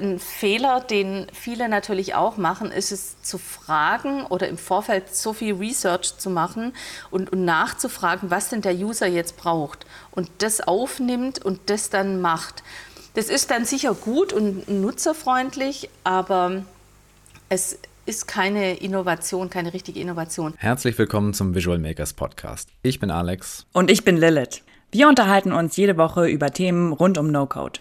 Ein Fehler, den viele natürlich auch machen, ist es zu fragen oder im Vorfeld so viel Research zu machen und, und, nachzufragen, was denn der User jetzt braucht und das aufnimmt und das dann macht. Das ist dann sicher gut und nutzerfreundlich, aber es ist keine Innovation, keine richtige Innovation. Herzlich willkommen zum Visual Makers Podcast. Ich bin Alex. Und ich bin Lilith. Wir unterhalten uns jede Woche über Themen rund um No-Code.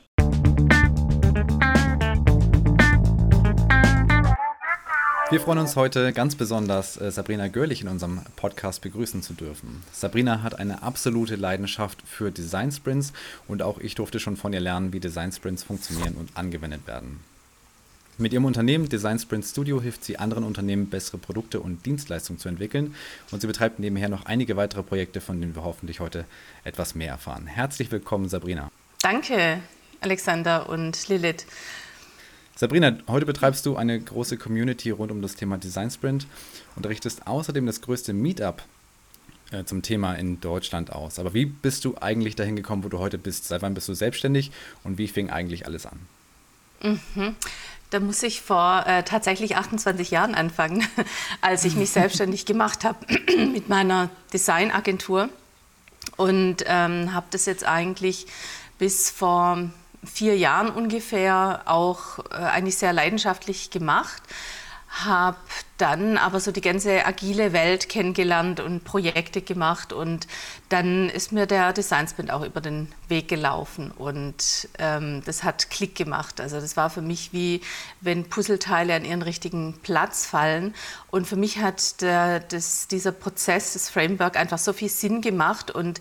Wir freuen uns heute ganz besonders, äh, Sabrina Görlich in unserem Podcast begrüßen zu dürfen. Sabrina hat eine absolute Leidenschaft für Design Sprints und auch ich durfte schon von ihr lernen, wie Design Sprints funktionieren und angewendet werden. Mit ihrem Unternehmen Design Sprint Studio hilft sie anderen Unternehmen, bessere Produkte und Dienstleistungen zu entwickeln und sie betreibt nebenher noch einige weitere Projekte, von denen wir hoffentlich heute etwas mehr erfahren. Herzlich willkommen, Sabrina. Danke, Alexander und Lilith. Sabrina, heute betreibst du eine große Community rund um das Thema Design Sprint und richtest außerdem das größte Meetup äh, zum Thema in Deutschland aus. Aber wie bist du eigentlich dahin gekommen, wo du heute bist? Seit wann bist du selbstständig und wie fing eigentlich alles an? Mhm. Da muss ich vor äh, tatsächlich 28 Jahren anfangen, als ich mich selbstständig gemacht habe mit meiner Designagentur und ähm, habe das jetzt eigentlich bis vor vier Jahren ungefähr auch äh, eigentlich sehr leidenschaftlich gemacht. Habe dann aber so die ganze agile Welt kennengelernt und Projekte gemacht und dann ist mir der Design Sprint auch über den Weg gelaufen und ähm, das hat Klick gemacht. Also das war für mich wie wenn Puzzleteile an ihren richtigen Platz fallen und für mich hat der, das, dieser Prozess, das Framework einfach so viel Sinn gemacht und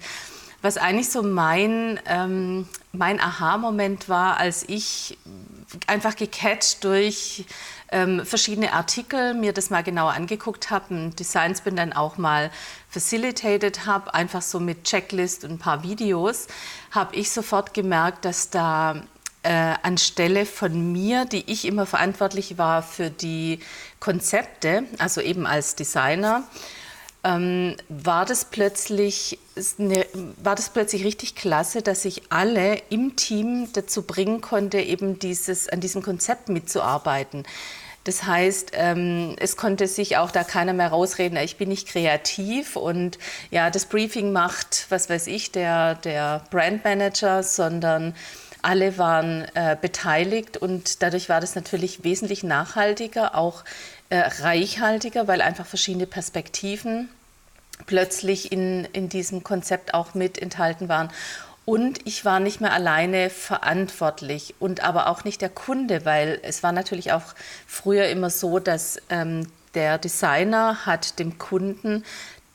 was eigentlich so mein, ähm, mein Aha-Moment war, als ich einfach gecatcht durch ähm, verschiedene Artikel mir das mal genauer angeguckt habe, ein Designs bin dann auch mal facilitated habe, einfach so mit Checklist und ein paar Videos, habe ich sofort gemerkt, dass da äh, anstelle von mir, die ich immer verantwortlich war für die Konzepte, also eben als Designer, ähm, war, das plötzlich, eine, war das plötzlich richtig klasse, dass ich alle im Team dazu bringen konnte, eben dieses, an diesem Konzept mitzuarbeiten. Das heißt, ähm, es konnte sich auch da keiner mehr rausreden, ich bin nicht kreativ und ja, das Briefing macht, was weiß ich, der, der Brandmanager, sondern alle waren äh, beteiligt und dadurch war das natürlich wesentlich nachhaltiger, auch äh, reichhaltiger, weil einfach verschiedene Perspektiven plötzlich in, in diesem Konzept auch mit enthalten waren. Und ich war nicht mehr alleine verantwortlich und aber auch nicht der Kunde, weil es war natürlich auch früher immer so, dass ähm, der Designer hat dem Kunden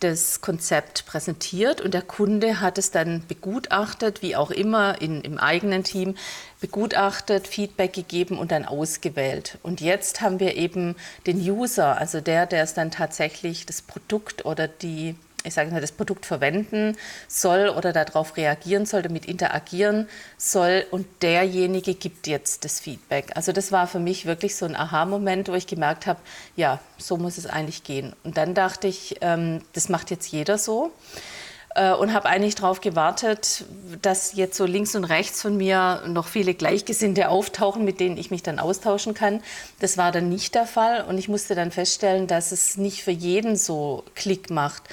das Konzept präsentiert und der Kunde hat es dann begutachtet, wie auch immer in, im eigenen Team, begutachtet, Feedback gegeben und dann ausgewählt. Und jetzt haben wir eben den User, also der, der es dann tatsächlich das Produkt oder die ich sage mal, das Produkt verwenden soll oder darauf reagieren soll, damit interagieren soll und derjenige gibt jetzt das Feedback. Also das war für mich wirklich so ein Aha-Moment, wo ich gemerkt habe, ja, so muss es eigentlich gehen. Und dann dachte ich, ähm, das macht jetzt jeder so äh, und habe eigentlich darauf gewartet, dass jetzt so links und rechts von mir noch viele Gleichgesinnte auftauchen, mit denen ich mich dann austauschen kann. Das war dann nicht der Fall und ich musste dann feststellen, dass es nicht für jeden so Klick macht.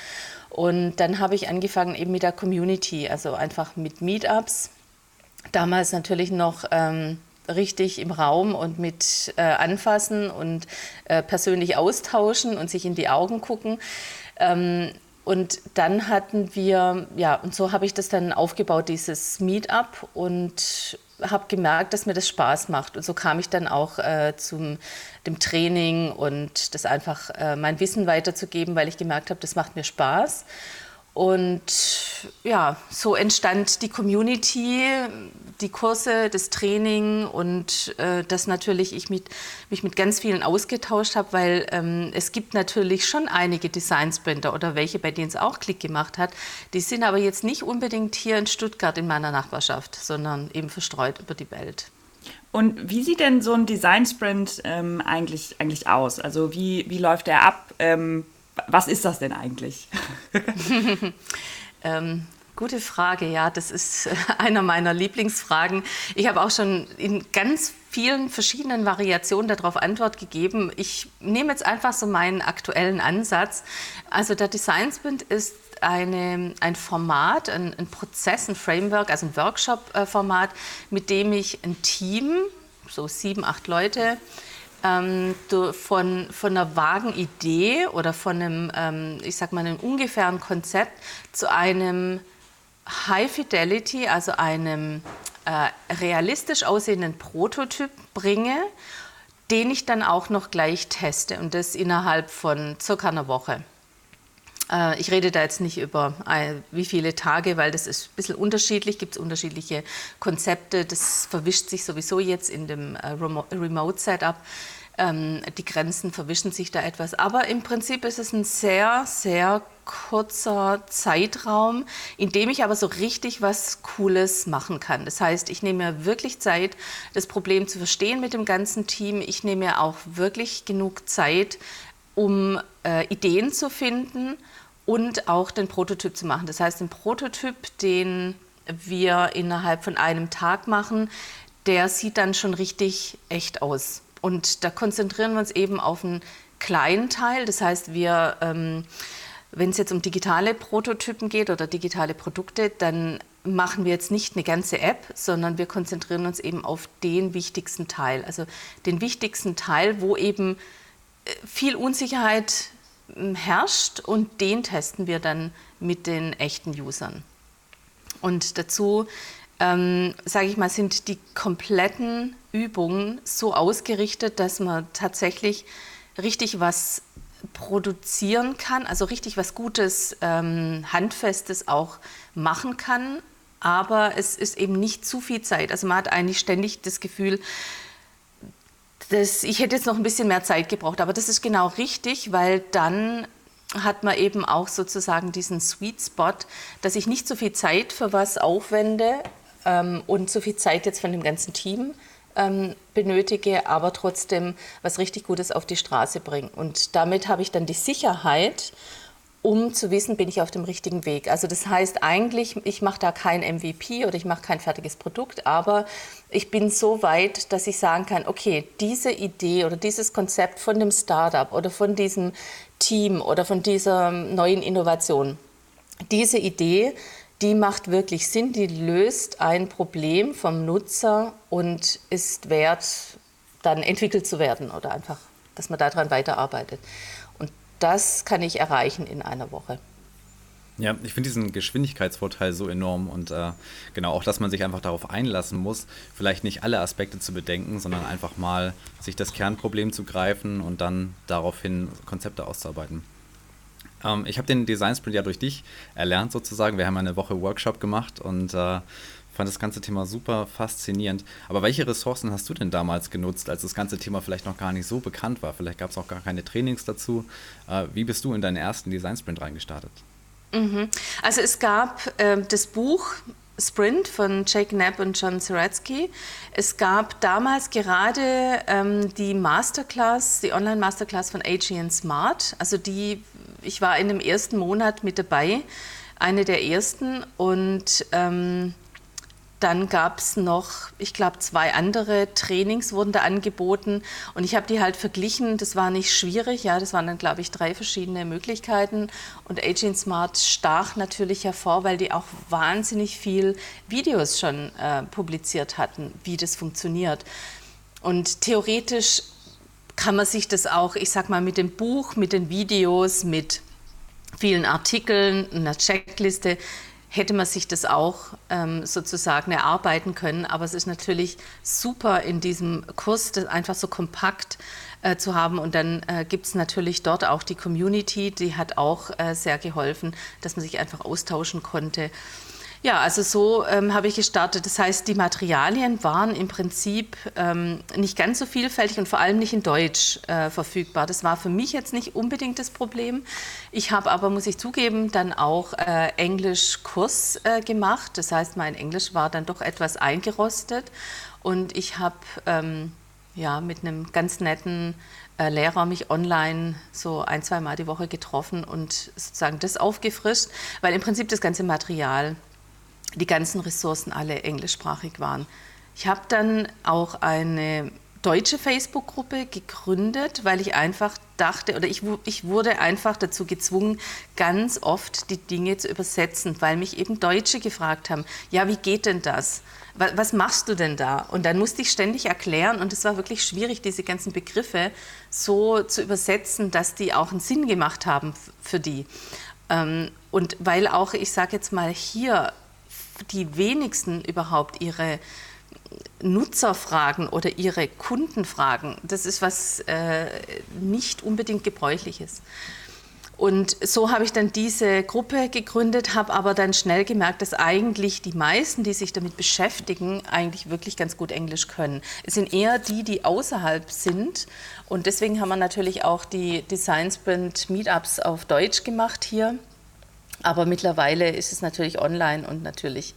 Und dann habe ich angefangen eben mit der Community, also einfach mit Meetups. Damals natürlich noch ähm, richtig im Raum und mit äh, anfassen und äh, persönlich austauschen und sich in die Augen gucken. Ähm, und dann hatten wir, ja, und so habe ich das dann aufgebaut, dieses Meetup und habe gemerkt, dass mir das Spaß macht. Und so kam ich dann auch äh, zum dem Training und das einfach äh, mein Wissen weiterzugeben, weil ich gemerkt habe, das macht mir Spaß. Und ja, so entstand die Community, die Kurse, das Training und äh, dass natürlich ich mit, mich mit ganz vielen ausgetauscht habe, weil ähm, es gibt natürlich schon einige Design-Sprinter oder welche, bei denen es auch Klick gemacht hat. Die sind aber jetzt nicht unbedingt hier in Stuttgart in meiner Nachbarschaft, sondern eben verstreut über die Welt. Und wie sieht denn so ein Design-Sprint ähm, eigentlich, eigentlich aus? Also wie, wie läuft der ab? Ähm, was ist das denn eigentlich? ähm, Gute Frage, ja, das ist einer meiner Lieblingsfragen. Ich habe auch schon in ganz vielen verschiedenen Variationen darauf Antwort gegeben. Ich nehme jetzt einfach so meinen aktuellen Ansatz. Also der Design Sprint ist eine, ein Format, ein, ein, Prozess, ein Framework, also ein Workshop-Format, mit dem ich ein Team, so sieben, acht Leute, ähm, von, von einer vagen Idee oder von einem, ähm, ich sag mal, einem ungefähren Konzept zu einem High Fidelity, also einem äh, realistisch aussehenden Prototyp bringe, den ich dann auch noch gleich teste und das innerhalb von circa einer Woche. Äh, ich rede da jetzt nicht über äh, wie viele Tage, weil das ist ein bisschen unterschiedlich, gibt es unterschiedliche Konzepte, das verwischt sich sowieso jetzt in dem äh, Remote-Setup. Ähm, die Grenzen verwischen sich da etwas. Aber im Prinzip ist es ein sehr, sehr kurzer Zeitraum, in dem ich aber so richtig was Cooles machen kann. Das heißt, ich nehme mir wirklich Zeit, das Problem zu verstehen mit dem ganzen Team. Ich nehme mir auch wirklich genug Zeit, um äh, Ideen zu finden und auch den Prototyp zu machen. Das heißt, den Prototyp, den wir innerhalb von einem Tag machen, der sieht dann schon richtig echt aus. Und da konzentrieren wir uns eben auf einen kleinen Teil. Das heißt, wir, ähm, wenn es jetzt um digitale Prototypen geht oder digitale Produkte, dann machen wir jetzt nicht eine ganze App, sondern wir konzentrieren uns eben auf den wichtigsten Teil. Also den wichtigsten Teil, wo eben äh, viel Unsicherheit herrscht und den testen wir dann mit den echten Usern. Und dazu ähm, sage ich mal, sind die kompletten Übungen so ausgerichtet, dass man tatsächlich richtig was produzieren kann, also richtig was Gutes, ähm, Handfestes auch machen kann. Aber es ist eben nicht zu viel Zeit. Also man hat eigentlich ständig das Gefühl, dass ich hätte jetzt noch ein bisschen mehr Zeit gebraucht. Aber das ist genau richtig, weil dann hat man eben auch sozusagen diesen Sweet Spot, dass ich nicht so viel Zeit für was aufwende, ähm, und so viel Zeit jetzt von dem ganzen Team ähm, benötige, aber trotzdem was richtig Gutes auf die Straße bringen. Und damit habe ich dann die Sicherheit, um zu wissen, bin ich auf dem richtigen Weg. Also das heißt eigentlich, ich mache da kein MVP oder ich mache kein fertiges Produkt, aber ich bin so weit, dass ich sagen kann, okay, diese Idee oder dieses Konzept von dem Startup oder von diesem Team oder von dieser neuen Innovation, diese Idee die macht wirklich Sinn, die löst ein Problem vom Nutzer und ist wert, dann entwickelt zu werden oder einfach, dass man daran weiterarbeitet. Das kann ich erreichen in einer Woche. Ja, ich finde diesen Geschwindigkeitsvorteil so enorm und äh, genau auch, dass man sich einfach darauf einlassen muss, vielleicht nicht alle Aspekte zu bedenken, sondern einfach mal sich das Kernproblem zu greifen und dann daraufhin Konzepte auszuarbeiten. Ähm, ich habe den Design Sprint ja durch dich erlernt sozusagen. Wir haben eine Woche Workshop gemacht und äh, fand das ganze Thema super faszinierend. Aber welche Ressourcen hast du denn damals genutzt, als das ganze Thema vielleicht noch gar nicht so bekannt war? Vielleicht gab es auch gar keine Trainings dazu. Äh, wie bist du in deinen ersten Design Sprint reingestartet? Mhm. Also es gab äh, das Buch Sprint von Jake Knapp und John Zeratsky. Es gab damals gerade ähm, die Masterclass, die Online-Masterclass von AGN Smart. Also die, ich war in dem ersten Monat mit dabei, eine der ersten. Und ähm, dann gab es noch, ich glaube, zwei andere Trainings wurden da angeboten und ich habe die halt verglichen. Das war nicht schwierig, ja, das waren dann, glaube ich, drei verschiedene Möglichkeiten. Und Aging Smart stach natürlich hervor, weil die auch wahnsinnig viel Videos schon äh, publiziert hatten, wie das funktioniert. Und theoretisch kann man sich das auch, ich sag mal, mit dem Buch, mit den Videos, mit vielen Artikeln, einer Checkliste hätte man sich das auch ähm, sozusagen erarbeiten können. Aber es ist natürlich super in diesem Kurs, das einfach so kompakt äh, zu haben. Und dann äh, gibt es natürlich dort auch die Community, die hat auch äh, sehr geholfen, dass man sich einfach austauschen konnte. Ja, also so ähm, habe ich gestartet. Das heißt, die Materialien waren im Prinzip ähm, nicht ganz so vielfältig und vor allem nicht in Deutsch äh, verfügbar. Das war für mich jetzt nicht unbedingt das Problem. Ich habe aber, muss ich zugeben, dann auch äh, Englischkurs äh, gemacht. Das heißt, mein Englisch war dann doch etwas eingerostet und ich habe ähm, ja, mit einem ganz netten äh, Lehrer mich online so ein, zwei Mal die Woche getroffen und sozusagen das aufgefrischt, weil im Prinzip das ganze Material die ganzen Ressourcen alle englischsprachig waren. Ich habe dann auch eine deutsche Facebook-Gruppe gegründet, weil ich einfach dachte, oder ich, ich wurde einfach dazu gezwungen, ganz oft die Dinge zu übersetzen, weil mich eben Deutsche gefragt haben, ja, wie geht denn das? Was, was machst du denn da? Und dann musste ich ständig erklären und es war wirklich schwierig, diese ganzen Begriffe so zu übersetzen, dass die auch einen Sinn gemacht haben für die. Ähm, und weil auch, ich sage jetzt mal, hier die wenigsten überhaupt ihre Nutzerfragen oder ihre Kundenfragen, das ist was äh, nicht unbedingt gebräuchliches. Und so habe ich dann diese Gruppe gegründet, habe aber dann schnell gemerkt, dass eigentlich die meisten, die sich damit beschäftigen, eigentlich wirklich ganz gut Englisch können. Es sind eher die, die außerhalb sind. Und deswegen haben wir natürlich auch die Design Sprint Meetups auf Deutsch gemacht hier. Aber mittlerweile ist es natürlich online und natürlich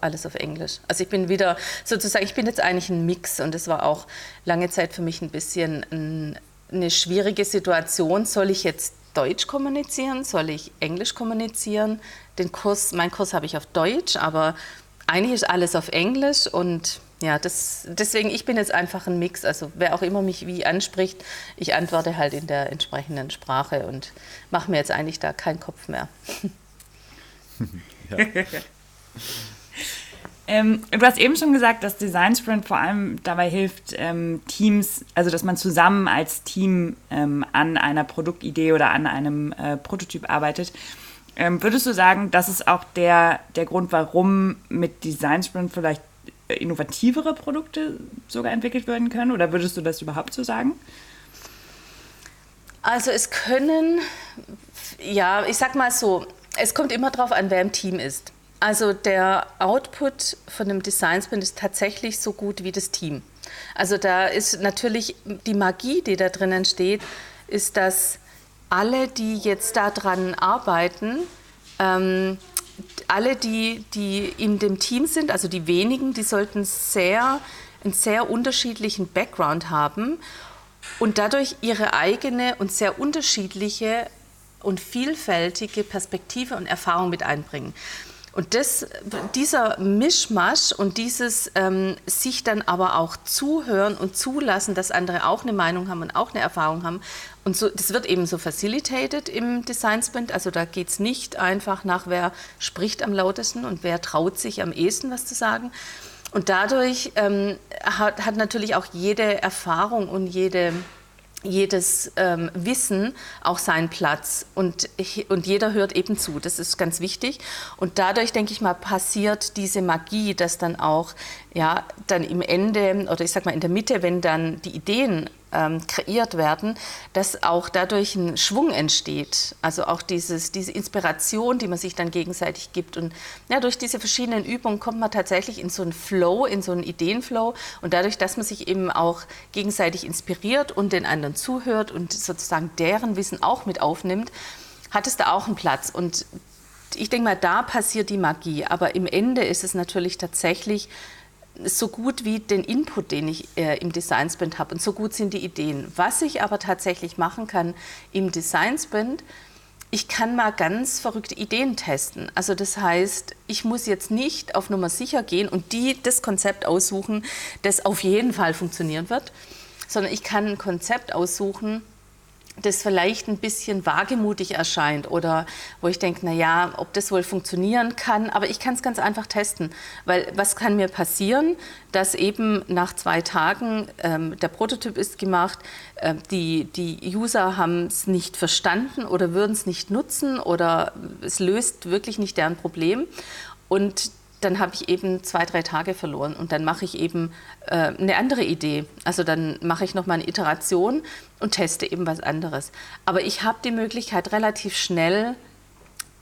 alles auf Englisch. Also ich bin wieder sozusagen, ich bin jetzt eigentlich ein Mix und es war auch lange Zeit für mich ein bisschen ein, eine schwierige Situation. Soll ich jetzt Deutsch kommunizieren? Soll ich Englisch kommunizieren? Den Kurs, mein Kurs habe ich auf Deutsch, aber eigentlich ist alles auf Englisch und ja, das, deswegen, ich bin jetzt einfach ein Mix. Also wer auch immer mich wie anspricht, ich antworte halt in der entsprechenden Sprache und mache mir jetzt eigentlich da keinen Kopf mehr. ja. Ähm, du hast eben schon gesagt, dass Design Sprint vor allem dabei hilft, ähm, Teams, also dass man zusammen als Team ähm, an einer Produktidee oder an einem äh, Prototyp arbeitet. Ähm, würdest du sagen, das ist auch der, der Grund, warum mit Design Sprint vielleicht innovativere Produkte sogar entwickelt werden können? Oder würdest du das überhaupt so sagen? Also es können, ja, ich sag mal so, es kommt immer darauf an, wer im Team ist. Also der Output von einem Design Sprint ist tatsächlich so gut wie das Team. Also da ist natürlich die Magie, die da drinnen steht, ist, dass alle, die jetzt daran arbeiten, ähm, alle, die, die in dem Team sind, also die wenigen, die sollten sehr, einen sehr unterschiedlichen Background haben und dadurch ihre eigene und sehr unterschiedliche und vielfältige Perspektive und Erfahrung mit einbringen. Und das, dieser Mischmasch und dieses ähm, sich dann aber auch zuhören und zulassen, dass andere auch eine Meinung haben und auch eine Erfahrung haben. Und so, das wird eben so facilitated im Design Sprint. Also da geht es nicht einfach nach, wer spricht am lautesten und wer traut sich am ehesten was zu sagen. Und dadurch ähm, hat, hat natürlich auch jede Erfahrung und jede jedes ähm, Wissen auch seinen Platz und, und jeder hört eben zu. Das ist ganz wichtig. Und dadurch, denke ich mal, passiert diese Magie, dass dann auch, ja, dann im Ende oder ich sag mal in der Mitte, wenn dann die Ideen ähm, kreiert werden, dass auch dadurch ein Schwung entsteht. Also auch dieses, diese Inspiration, die man sich dann gegenseitig gibt. Und ja, durch diese verschiedenen Übungen kommt man tatsächlich in so einen Flow, in so einen Ideenflow. Und dadurch, dass man sich eben auch gegenseitig inspiriert und den anderen zuhört und sozusagen deren Wissen auch mit aufnimmt, hat es da auch einen Platz. Und ich denke mal, da passiert die Magie. Aber im Ende ist es natürlich tatsächlich so gut wie den Input, den ich äh, im Design Sprint habe. Und so gut sind die Ideen. Was ich aber tatsächlich machen kann im Design Sprint, ich kann mal ganz verrückte Ideen testen. Also das heißt, ich muss jetzt nicht auf Nummer sicher gehen und die das Konzept aussuchen, das auf jeden Fall funktionieren wird, sondern ich kann ein Konzept aussuchen, das vielleicht ein bisschen wagemutig erscheint oder wo ich denke, na ja, ob das wohl funktionieren kann, aber ich kann es ganz einfach testen, weil was kann mir passieren, dass eben nach zwei Tagen ähm, der Prototyp ist gemacht, äh, die, die User haben es nicht verstanden oder würden es nicht nutzen oder es löst wirklich nicht deren Problem. Und dann habe ich eben zwei, drei Tage verloren und dann mache ich eben äh, eine andere Idee. Also dann mache ich nochmal eine Iteration und teste eben was anderes. Aber ich habe die Möglichkeit, relativ schnell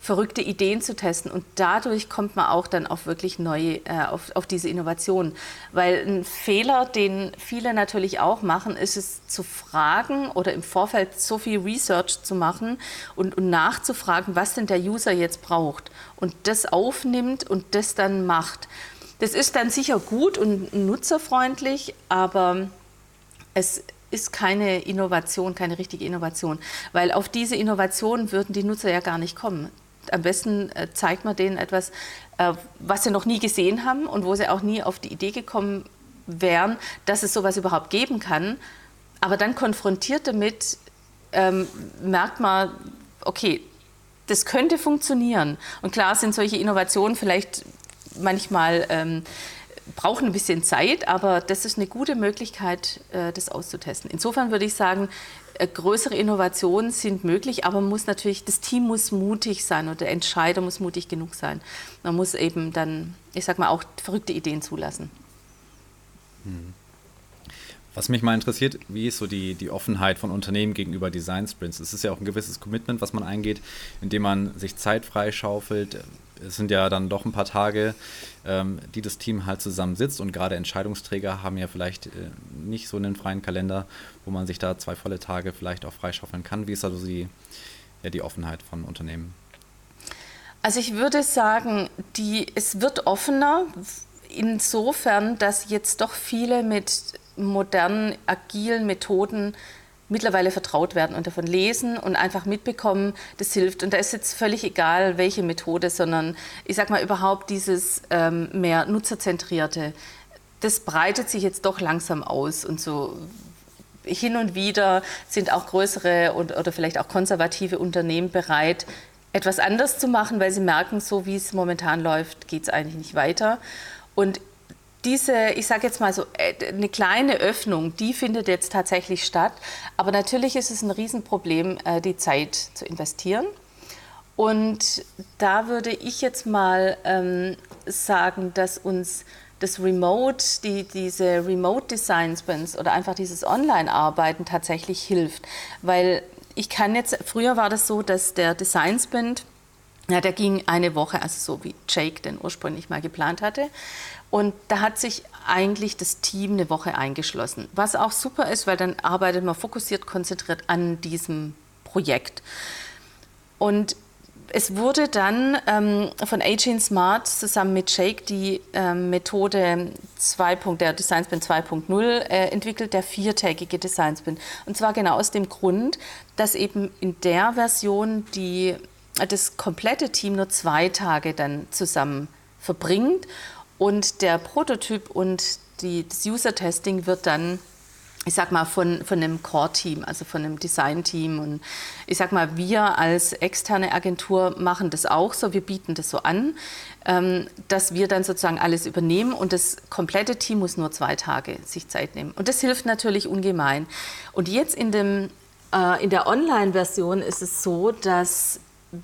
verrückte Ideen zu testen und dadurch kommt man auch dann auf wirklich neue, äh, auf, auf diese Innovation. Weil ein Fehler, den viele natürlich auch machen, ist es zu fragen oder im Vorfeld so viel Research zu machen und, und nachzufragen, was denn der User jetzt braucht und das aufnimmt und das dann macht. Das ist dann sicher gut und nutzerfreundlich, aber es ist keine Innovation, keine richtige Innovation, weil auf diese Innovation würden die Nutzer ja gar nicht kommen Am besten äh, zeigt man denen etwas, äh, was sie noch nie gesehen haben und wo sie auch nie auf die Idee gekommen wären, dass es sowas überhaupt geben kann. Aber dann konfrontiert damit ähm, merkt man, okay, das könnte funktionieren. Und klar sind solche Innovationen vielleicht manchmal ähm, brauchen ein bisschen Zeit, aber das ist eine gute Möglichkeit, äh, das auszutesten. Insofern würde ich sagen, größere Innovationen sind möglich, aber muss natürlich, das Team muss mutig sein und der Entscheider muss mutig genug sein. Man muss eben dann, ich sag mal, auch verrückte Ideen zulassen. Hm. Was mich mal interessiert, wie ist so die, die Offenheit von Unternehmen gegenüber Design Sprints? Es ist ja auch ein gewisses Commitment, was man eingeht, indem man sich Zeit freischaufelt. Es sind ja dann doch ein paar Tage, ähm, die das Team halt zusammen sitzt und gerade Entscheidungsträger haben ja vielleicht äh, nicht so einen freien Kalender, wo man sich da zwei volle Tage vielleicht auch freischaufeln kann. Wie ist also die, ja, die Offenheit von Unternehmen? Also ich würde sagen, die, es wird offener insofern, dass jetzt doch viele mit modernen, agilen Methoden mittlerweile vertraut werden und davon lesen und einfach mitbekommen, das hilft. Und da ist jetzt völlig egal, welche Methode, sondern ich sage mal überhaupt dieses ähm, mehr nutzerzentrierte, das breitet sich jetzt doch langsam aus und so hin und wieder sind auch größere und, oder vielleicht auch konservative Unternehmen bereit, etwas anders zu machen, weil sie merken, so wie es momentan läuft, geht es eigentlich nicht weiter. Und diese, ich sage jetzt mal so, äh, eine kleine Öffnung, die findet jetzt tatsächlich statt. Aber natürlich ist es ein Riesenproblem, äh, die Zeit zu investieren. Und da würde ich jetzt mal ähm, sagen, dass uns das Remote, die, diese Remote Design Sprints oder einfach dieses Online-Arbeiten tatsächlich hilft. Weil ich kann jetzt, früher war das so, dass der Design Sprint, ja, der ging eine Woche, also so wie Jake den ursprünglich mal geplant hatte. Und da hat sich eigentlich das Team eine Woche eingeschlossen, was auch super ist, weil dann arbeitet man fokussiert, konzentriert an diesem Projekt. Und es wurde dann ähm, von Aging Smart zusammen mit Shake die ähm, Methode 2. der Design Sprint 2.0 äh, entwickelt, der viertägige Design Sprint. Und zwar genau aus dem Grund, dass eben in der Version die, das komplette Team nur zwei Tage dann zusammen verbringt und der Prototyp und die, das User-Testing wird dann, ich sag mal, von, von einem Core-Team, also von einem Design-Team. Und ich sag mal, wir als externe Agentur machen das auch so, wir bieten das so an, ähm, dass wir dann sozusagen alles übernehmen und das komplette Team muss nur zwei Tage sich Zeit nehmen. Und das hilft natürlich ungemein. Und jetzt in, dem, äh, in der Online-Version ist es so, dass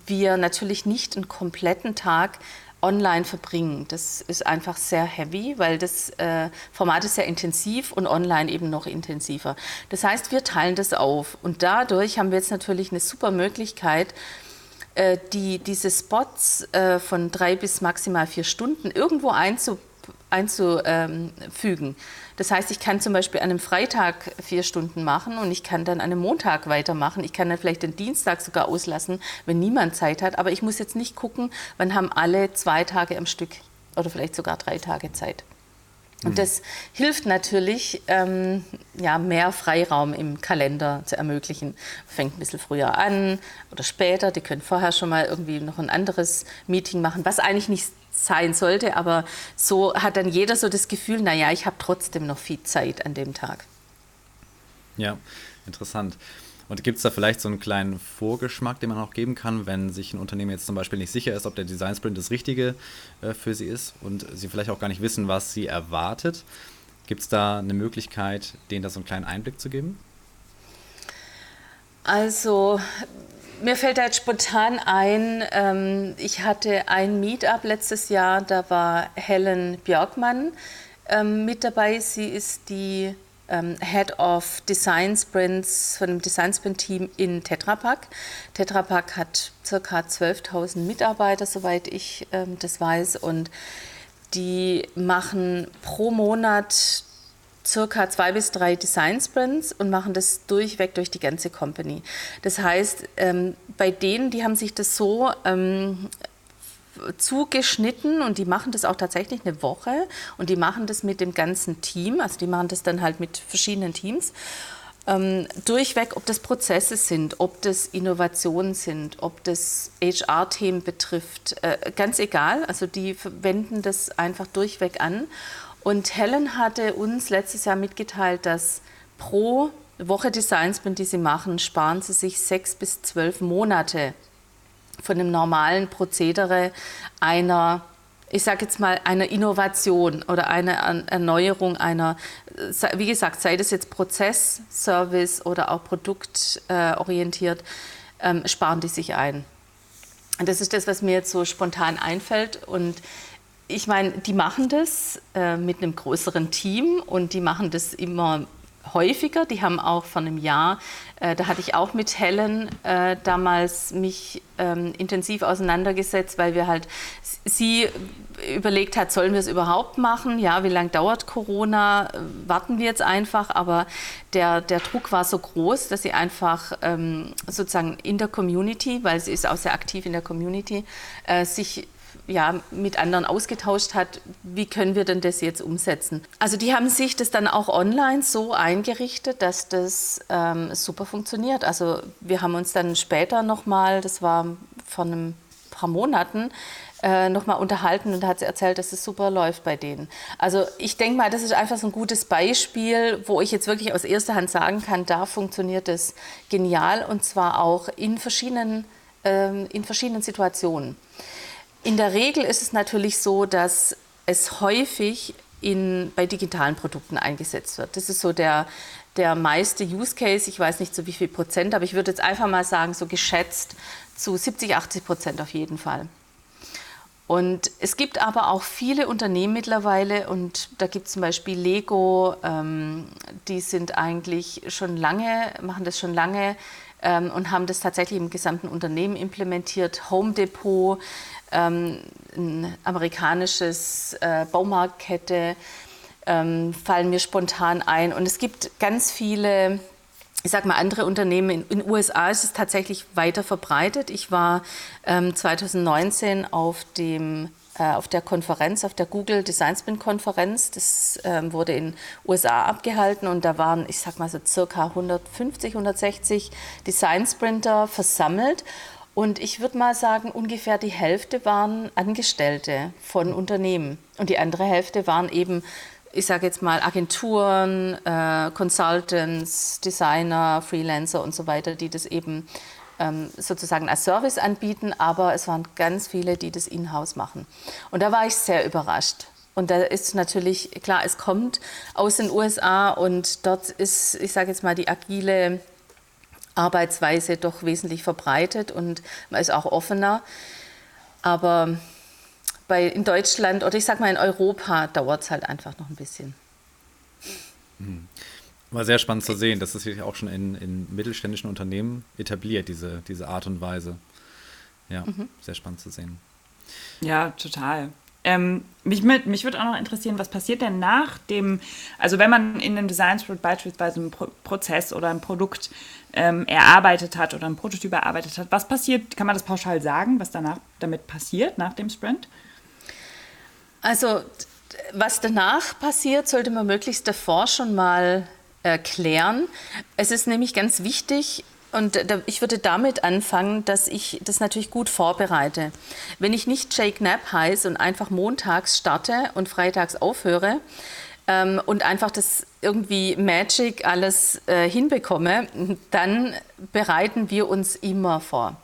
wir natürlich nicht einen kompletten Tag online verbringen. Das ist einfach sehr heavy, weil das äh, Format ist sehr intensiv und online eben noch intensiver. Das heißt, wir teilen das auf und dadurch haben wir jetzt natürlich eine super Möglichkeit, äh, die, diese Spots äh, von drei bis maximal vier Stunden irgendwo einzubauen einzufügen. Das heißt, ich kann zum Beispiel an einem Freitag vier Stunden machen und ich kann dann an einem Montag weitermachen. Ich kann dann vielleicht den Dienstag sogar auslassen, wenn niemand Zeit hat. Aber ich muss jetzt nicht gucken, wann haben alle zwei Tage am Stück oder vielleicht sogar drei Tage Zeit. Und mhm. das hilft natürlich, ähm, ja, mehr Freiraum im Kalender zu ermöglichen. Fängt ein bisschen früher an oder später. Die können vorher schon mal irgendwie noch ein anderes Meeting machen, was eigentlich nicht sein sollte. Aber so hat dann jeder so das Gefühl, naja, ich habe trotzdem noch viel Zeit an dem Tag. Ja, interessant. Und gibt es da vielleicht so einen kleinen Vorgeschmack, den man auch geben kann, wenn sich ein Unternehmen jetzt zum Beispiel nicht sicher ist, ob der Design Sprint das Richtige äh, für sie ist und sie vielleicht auch gar nicht wissen, was sie erwartet? Gibt es da eine Möglichkeit, denen da so einen kleinen Einblick zu geben? Also mir fällt jetzt spontan ein, ähm, ich hatte ein Meetup letztes Jahr, da war Helen Björkmann ähm, mit dabei. Sie ist die ähm, Head of Design Sprints von dem Design Sprint Team in Tetra Pak. Tetra Pak hat ca. 12.000 Mitarbeiter, soweit ich ähm, das weiß, und die machen pro Monat circa zwei bis drei Design Sprints und machen das durchweg durch die ganze Company. Das heißt, ähm, bei denen, die haben sich das so ähm, zugeschnitten und die machen das auch tatsächlich eine Woche und die machen das mit dem ganzen Team, also die machen das dann halt mit verschiedenen Teams. ähm, durchweg, ob das Prozesse sind, ob das Innovationen sind, ob das HR-Themen betrifft, äh, ganz egal. Also die wenden das einfach durchweg an. Und Helen hatte uns letztes Jahr mitgeteilt, dass pro Woche Designsprint, die sie machen, sparen sie sich sechs bis zwölf Monate von dem normalen Prozedere einer ich sage jetzt mal, einer Innovation oder einer Erneuerung einer, wie gesagt, sei das jetzt Prozess, Service oder auch produktorientiert, ähm, sparen die sich ein. Und das ist das, was mir jetzt so spontan einfällt. Und ich meine, die machen das äh, mit einem größeren Team und die machen das immer häufiger. Die haben auch vor einem Jahr, äh, da hatte ich auch mit Helen äh, damals mich ähm, intensiv auseinandergesetzt, weil wir halt sie überlegt hat, sollen wir es überhaupt machen? Ja, wie lange dauert Corona? Warten wir jetzt einfach. Aber der, der Druck war so groß, dass sie einfach ähm, sozusagen in der Community, weil sie ist auch sehr aktiv in der Community, äh, sich ja, mit anderen ausgetauscht hat, wie können wir denn das jetzt umsetzen. Also die haben sich das dann auch online so eingerichtet, dass das ähm, super funktioniert. Also wir haben uns dann später nochmal, das war vor einem paar Monaten, äh, nochmal unterhalten und hat sie erzählt, dass es super läuft bei denen. Also ich denke mal, das ist einfach so ein gutes Beispiel, wo ich jetzt wirklich aus erster Hand sagen kann, da funktioniert es genial und zwar auch in verschiedenen, ähm, in verschiedenen Situationen. In der Regel ist es natürlich so, dass es häufig in, bei digitalen Produkten eingesetzt wird. Das ist so der, der meiste Use Case. Ich weiß nicht zu wie viel Prozent, aber ich würde jetzt einfach mal sagen, so geschätzt zu 70, 80 Prozent auf jeden Fall. Und es gibt aber auch viele Unternehmen mittlerweile, und da gibt es zum Beispiel Lego, ähm, die sind eigentlich schon lange, machen das schon lange ähm, und haben das tatsächlich im gesamten Unternehmen implementiert. Home Depot, ähm, ein amerikanisches äh, Baumarktkette ähm, fallen mir spontan ein. Und es gibt ganz viele, ich sage mal, andere Unternehmen. In den USA ist es tatsächlich weiter verbreitet. Ich war ähm, 2019 auf dem äh, auf der Konferenz, auf der Google Design Sprint Konferenz. Das ähm, wurde in USA abgehalten und da waren, ich sag mal so circa 150, 160 Design Sprinter versammelt. Und ich würde mal sagen, ungefähr die Hälfte waren Angestellte von Unternehmen und die andere Hälfte waren eben, ich sage jetzt mal, Agenturen, äh, Consultants, Designer, Freelancer und so weiter, die das eben ähm, sozusagen als Service anbieten, aber es waren ganz viele, die das in-house machen. Und da war ich sehr überrascht. Und da ist natürlich klar, es kommt aus den USA und dort ist, ich sage jetzt mal, die agile Arbeitsweise doch wesentlich verbreitet und man ist auch offener. Aber bei, in Deutschland oder ich sag mal in Europa dauert es halt einfach noch ein bisschen. Hm. War sehr spannend zu sehen, dass das sich auch schon in, in mittelständischen Unternehmen etabliert, diese, diese Art und Weise. Ja, mhm. sehr spannend zu sehen. Ja, total. Ähm, mich, mich würde auch noch interessieren, was passiert denn nach dem, also wenn man in einem Design Sprint beispielsweise einen Pro Prozess oder ein Produkt ähm, erarbeitet hat oder ein Prototyp erarbeitet hat, was passiert, kann man das pauschal sagen, was danach damit passiert, nach dem Sprint? Also, was danach passiert, sollte man möglichst davor schon mal erklären. Es ist nämlich ganz wichtig, und ich würde damit anfangen, dass ich das natürlich gut vorbereite. Wenn ich nicht Jake Knapp heiße und einfach montags starte und freitags aufhöre ähm, und einfach das irgendwie Magic alles äh, hinbekomme, dann bereiten wir uns immer vor.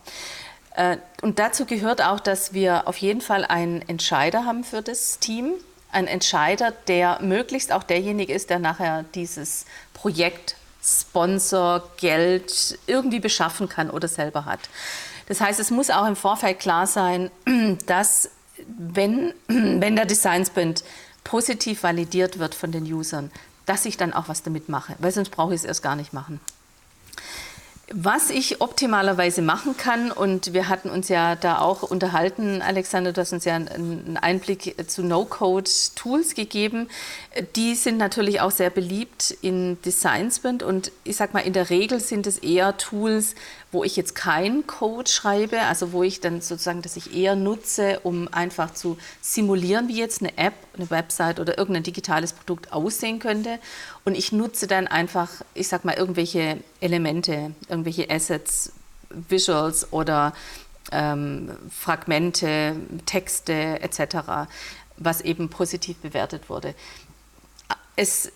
Äh, und dazu gehört auch, dass wir auf jeden Fall einen Entscheider haben für das Team. Ein Entscheider, der möglichst auch derjenige ist, der nachher dieses Projekt Sponsor, Geld irgendwie beschaffen kann oder selber hat. Das heißt, es muss auch im Vorfeld klar sein, dass wenn, wenn der Design Sprint positiv validiert wird von den Usern, dass ich dann auch was damit mache, weil sonst brauche ich es erst gar nicht machen. Was ich optimalerweise machen kann, und wir hatten uns ja da auch unterhalten, Alexander, du hast uns ja einen Einblick zu No-Code-Tools gegeben. Die sind natürlich auch sehr beliebt in Design Sprint und ich sag mal, in der Regel sind es eher Tools, wo ich jetzt keinen Code schreibe, also wo ich dann sozusagen, dass ich eher nutze, um einfach zu simulieren, wie jetzt eine App, eine Website oder irgendein digitales Produkt aussehen könnte und ich nutze dann einfach, ich sag mal, irgendwelche Elemente, irgendwelche Assets, Visuals oder ähm, Fragmente, Texte etc., was eben positiv bewertet wurde. Es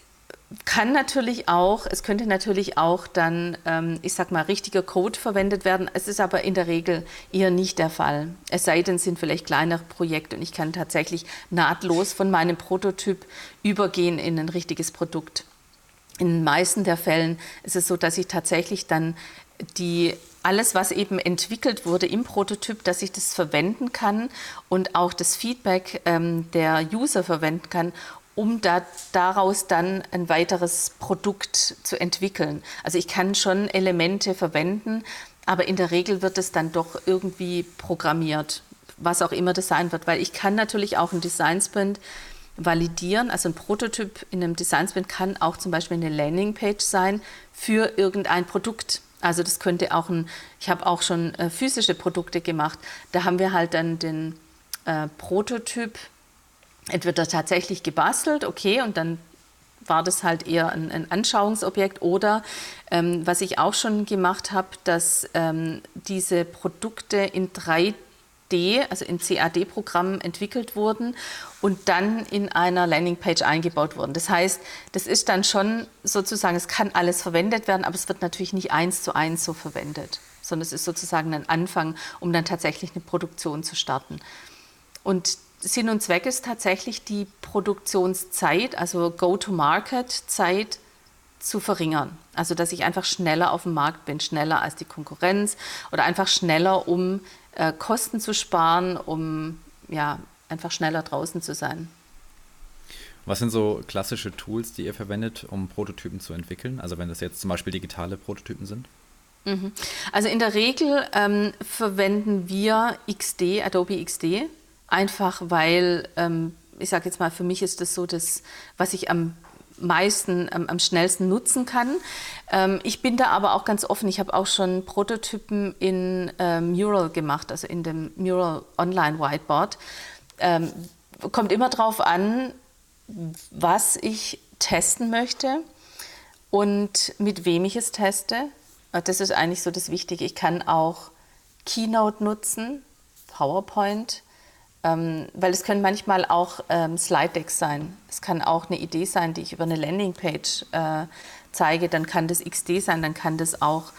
kann natürlich auch, es könnte natürlich auch dann, ähm, ich sag mal, richtiger Code verwendet werden. Es ist aber in der Regel eher nicht der Fall. Es sei denn, es sind vielleicht kleinere Projekte und ich kann tatsächlich nahtlos von meinem Prototyp übergehen in ein richtiges Produkt. In den meisten der Fällen ist es so, dass ich tatsächlich dann die alles, was eben entwickelt wurde im Prototyp, dass ich das verwenden kann und auch das Feedback ähm, der User verwenden kann, um da, daraus dann ein weiteres Produkt zu entwickeln. Also ich kann schon Elemente verwenden, aber in der Regel wird es dann doch irgendwie programmiert, was auch immer das sein wird, weil ich kann natürlich auch ein Design Sprint validieren. Also ein Prototyp in einem Design Sprint kann auch zum Beispiel eine Landingpage sein für irgendein Produkt. Also das könnte auch ein, ich habe auch schon äh, physische Produkte gemacht. Da haben wir halt dann den äh, Prototyp entweder tatsächlich gebastelt, okay, und dann war das halt eher ein, ein Anschauungsobjekt oder ähm, was ich auch schon gemacht habe, dass ähm, diese Produkte in 3D, also in CAD-Programmen entwickelt wurden und dann in einer Landingpage eingebaut wurden. Das heißt, das ist dann schon sozusagen, es kann alles verwendet werden, aber es wird natürlich nicht eins zu eins so verwendet, sondern es ist sozusagen ein Anfang, um dann tatsächlich eine Produktion zu starten. Und Sinn und Zweck ist tatsächlich die Produktionszeit, also Go-to-Market-Zeit zu verringern. Also dass ich einfach schneller auf dem Markt bin, schneller als die Konkurrenz oder einfach schneller, um äh, Kosten zu sparen, um ja, einfach schneller draußen zu sein. Was sind so klassische Tools, die ihr verwendet, um Prototypen zu entwickeln? Also wenn das jetzt zum Beispiel digitale Prototypen sind? Mhm. Also in der Regel ähm, verwenden wir XD, Adobe XD Einfach weil, ähm, ich sage jetzt mal, für mich ist das so das, was ich am meisten, am, am schnellsten nutzen kann. Ähm, ich bin da aber auch ganz offen. Ich habe auch schon Prototypen in äh, Mural gemacht, also in dem Mural Online Whiteboard. Ähm, kommt immer darauf an, was ich testen möchte und mit wem ich es teste. Das ist eigentlich so das Wichtige. Ich kann auch Keynote nutzen, PowerPoint. Ähm, weil es können manchmal auch ähm, Slide-Decks sein. Es kann auch eine Idee sein, die ich über eine Landingpage äh, zeige. Dann kann das XD sein, dann kann das auch,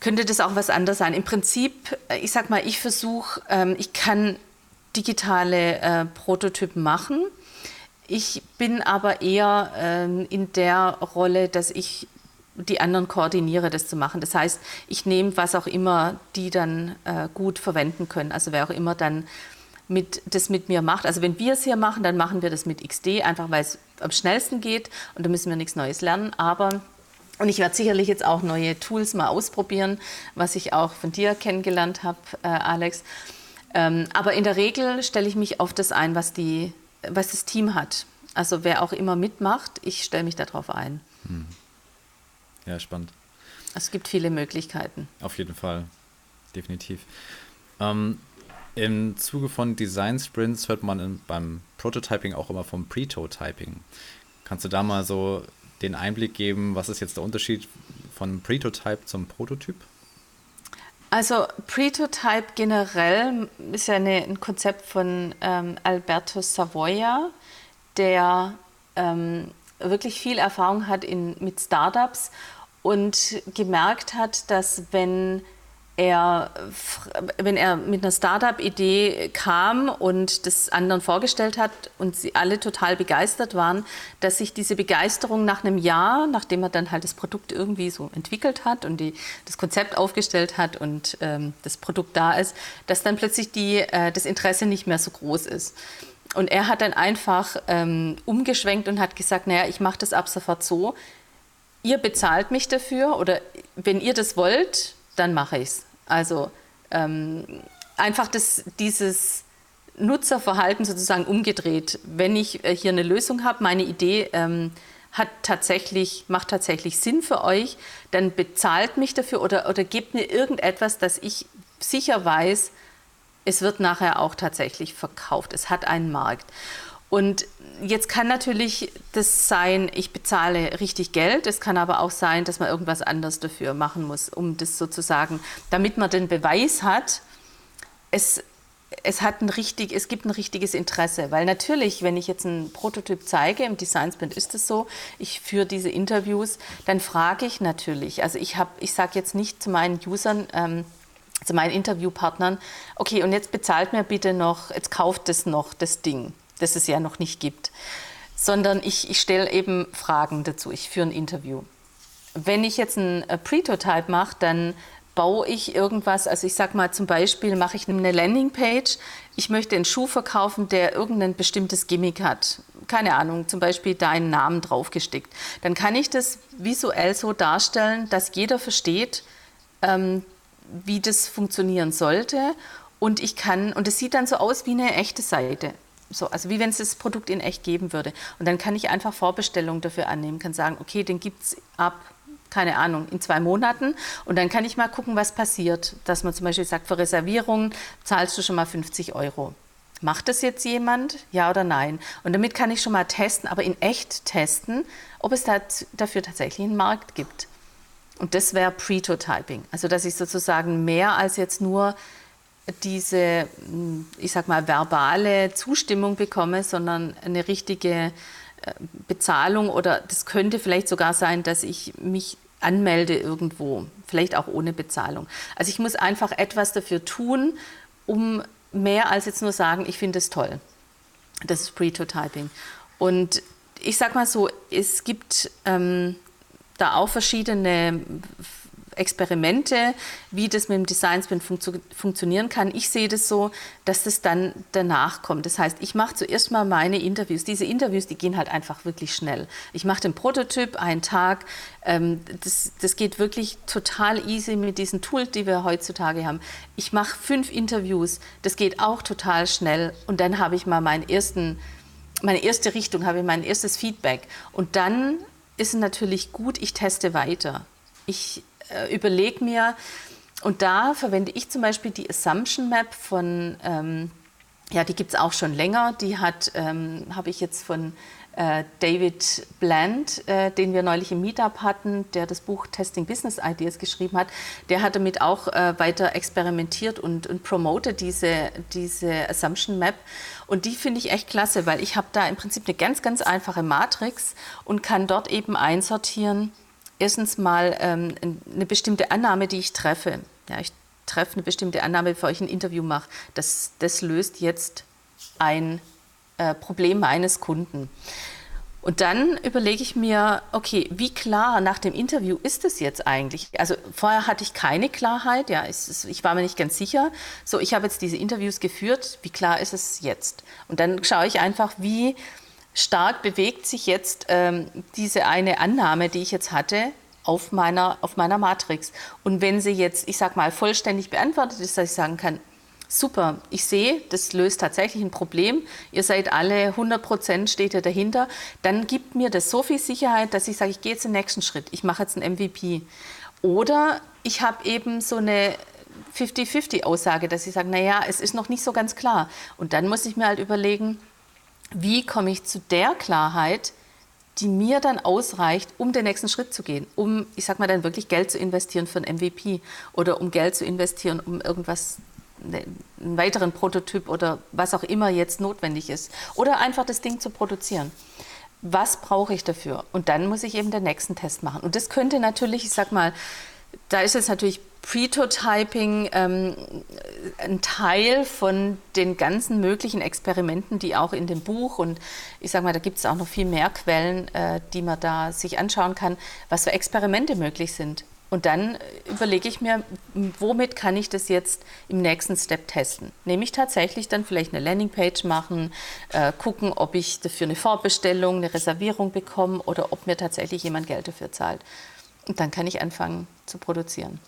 könnte das auch was anderes sein. Im Prinzip, äh, ich sag mal, ich versuche, ähm, ich kann digitale äh, Prototypen machen. Ich bin aber eher ähm, in der Rolle, dass ich die anderen koordiniere, das zu machen. Das heißt, ich nehme was auch immer, die dann äh, gut verwenden können. Also wer auch immer dann mit, das mit mir macht. Also wenn wir es hier machen, dann machen wir das mit XD, einfach weil es am schnellsten geht und da müssen wir nichts Neues lernen. Aber und ich werde sicherlich jetzt auch neue Tools mal ausprobieren, was ich auch von dir kennengelernt habe, äh, Alex. Ähm, aber in der Regel stelle ich mich auf das ein, was, die, was das Team hat. Also wer auch immer mitmacht, ich stelle mich darauf ein. Hm. Ja, spannend. Es gibt viele Möglichkeiten. Auf jeden Fall, definitiv. Ähm, im Zuge von Design Sprints hört man in, beim Prototyping auch immer vom Pretotyping. Kannst du da mal so den Einblick geben, was ist jetzt der Unterschied von Pretotype zum Prototyp? Also Pretotype generell ist ja eine, ein Konzept von ähm, Alberto Savoia, der ähm, wirklich viel Erfahrung hat in, mit Startups und gemerkt hat, dass wenn er, wenn er mit einer Startup-Idee kam und das anderen vorgestellt hat und sie alle total begeistert waren, dass sich diese Begeisterung nach einem Jahr, nachdem er dann halt das Produkt irgendwie so entwickelt hat und die, das Konzept aufgestellt hat und ähm, das Produkt da ist, dass dann plötzlich die, äh, das Interesse nicht mehr so groß ist. Und er hat dann einfach ähm, umgeschwenkt und hat gesagt, naja, ich mache das ab sofort so, ihr bezahlt mich dafür oder wenn ihr das wollt, dann mache ich es. Also ähm, einfach das, dieses Nutzerverhalten sozusagen umgedreht. Wenn ich äh, hier eine Lösung habe, meine Idee ähm, hat tatsächlich, macht tatsächlich Sinn für euch, dann bezahlt mich dafür oder, oder gebt mir irgendetwas, dass ich sicher weiß, es wird nachher auch tatsächlich verkauft. Es hat einen Markt. Und jetzt kann natürlich das sein, ich bezahle richtig Geld. Es kann aber auch sein, dass man irgendwas anderes dafür machen muss, um das sozusagen, damit man den Beweis hat, es, es, hat ein richtig, es gibt ein richtiges Interesse. Weil natürlich, wenn ich jetzt einen Prototyp zeige, im Design Sprint ist es so, ich führe diese Interviews, dann frage ich natürlich. Also ich, ich sage jetzt nicht zu meinen Usern, ähm, zu meinen Interviewpartnern, okay, und jetzt bezahlt mir bitte noch, jetzt kauft es noch, das Ding das es ja noch nicht gibt, sondern ich, ich stelle eben Fragen dazu, ich führe ein Interview. Wenn ich jetzt ein äh, Pretotype mache, dann baue ich irgendwas, also ich sage mal zum Beispiel, mache ich eine Landingpage, ich möchte einen Schuh verkaufen, der irgendein bestimmtes Gimmick hat. Keine Ahnung, zum Beispiel deinen Namen draufgestickt. Dann kann ich das visuell so darstellen, dass jeder versteht, ähm, wie das funktionieren sollte. Und ich kann, und es sieht dann so aus wie eine echte Seite. So, also wie wenn es das Produkt in echt geben würde. Und dann kann ich einfach Vorbestellungen dafür annehmen, kann sagen, okay, den gibt es ab, keine Ahnung, in zwei Monaten. Und dann kann ich mal gucken, was passiert. Dass man zum Beispiel sagt, für Reservierungen zahlst du schon mal 50 Euro. Macht das jetzt jemand? Ja oder nein? Und damit kann ich schon mal testen, aber in echt testen, ob es dafür tatsächlich einen Markt gibt. Und das wäre Pretotyping. Also, dass ich sozusagen mehr als jetzt nur diese, hm, ich sag mal, verbale Zustimmung bekomme, sondern eine richtige äh, Bezahlung oder das könnte vielleicht sogar sein, dass ich mich anmelde irgendwo, vielleicht auch ohne Bezahlung. Also ich muss einfach etwas dafür tun, um mehr als jetzt nur sagen, ich finde es toll. Das ist Pretotyping. Und ich sag mal so, es gibt ähm, da auch verschiedene Experimente, wie das mit dem Design Sprint funktio funktionieren kann. Ich sehe das so, dass das dann danach kommt. Das heißt, ich mache zuerst mal meine Interviews. Diese Interviews, die gehen halt einfach wirklich schnell. Ich mache den Prototyp einen Tag. Ähm, das, das geht wirklich total easy mit diesen Tools, die wir heutzutage haben. Ich mache fünf Interviews. Das geht auch total schnell. Und dann habe ich mal meinen ersten meine erste Richtung, habe ich mein erstes Feedback. Und dann ist es natürlich gut, ich teste weiter. Ich äh, überlege mir, und da verwende ich zum Beispiel die Assumption Map von, ähm, ja, die gibt es auch schon länger. Die hat, ähm, habe ich jetzt von äh, David Bland, äh, den wir neulich im Meetup hatten, der das Buch Testing Business Ideas geschrieben hat. Der hat damit auch äh, weiter experimentiert und, und promotet diese, diese Assumption Map. Und die finde ich echt klasse, weil ich habe da im Prinzip eine ganz, ganz einfache Matrix und kann dort eben einsortieren, erstens mal ähm, eine bestimmte Annahme, die ich treffe. Ja, ich treffe eine bestimmte Annahme, bevor ich ein Interview mache. Das, das löst jetzt ein äh, Problem meines Kunden. Und dann überlege ich mir, okay, wie klar nach dem Interview ist es jetzt eigentlich? Also vorher hatte ich keine Klarheit, ja, ich, ich war mir nicht ganz sicher. So, ich habe jetzt diese Interviews geführt, wie klar ist es jetzt? Und dann schaue ich einfach, wie stark bewegt sich jetzt ähm, diese eine Annahme, die ich jetzt hatte, auf meiner, auf meiner Matrix. Und wenn sie jetzt, ich sag mal, vollständig beantwortet ist, dass ich sagen kann, super, ich sehe, das löst tatsächlich ein Problem, ihr seid alle 100 Prozent, steht ihr dahinter, dann gibt mir das so viel Sicherheit, dass ich sage, ich gehe jetzt den nächsten Schritt, ich mache jetzt ein MVP. Oder ich habe eben so eine 50-50-Aussage, dass ich sage, naja, es ist noch nicht so ganz klar. Und dann muss ich mir halt überlegen, wie komme ich zu der Klarheit, die mir dann ausreicht, um den nächsten Schritt zu gehen, um, ich sag mal, dann wirklich Geld zu investieren für ein MVP oder um Geld zu investieren, um irgendwas, ne, einen weiteren Prototyp oder was auch immer jetzt notwendig ist. Oder einfach das Ding zu produzieren. Was brauche ich dafür? Und dann muss ich eben den nächsten Test machen. Und das könnte natürlich, ich sag mal, da ist es natürlich Pretotyping ähm, ein Teil von den ganzen möglichen Experimenten, die auch in dem Buch und ich sage mal, da gibt es auch noch viel mehr Quellen, äh, die man da sich anschauen kann, was für Experimente möglich sind. Und dann überlege ich mir, womit kann ich das jetzt im nächsten Step testen? Nämlich tatsächlich dann vielleicht eine Landingpage machen, äh, gucken, ob ich dafür eine Vorbestellung, eine Reservierung bekomme oder ob mir tatsächlich jemand Geld dafür zahlt. Und dann kann ich anfangen zu produzieren.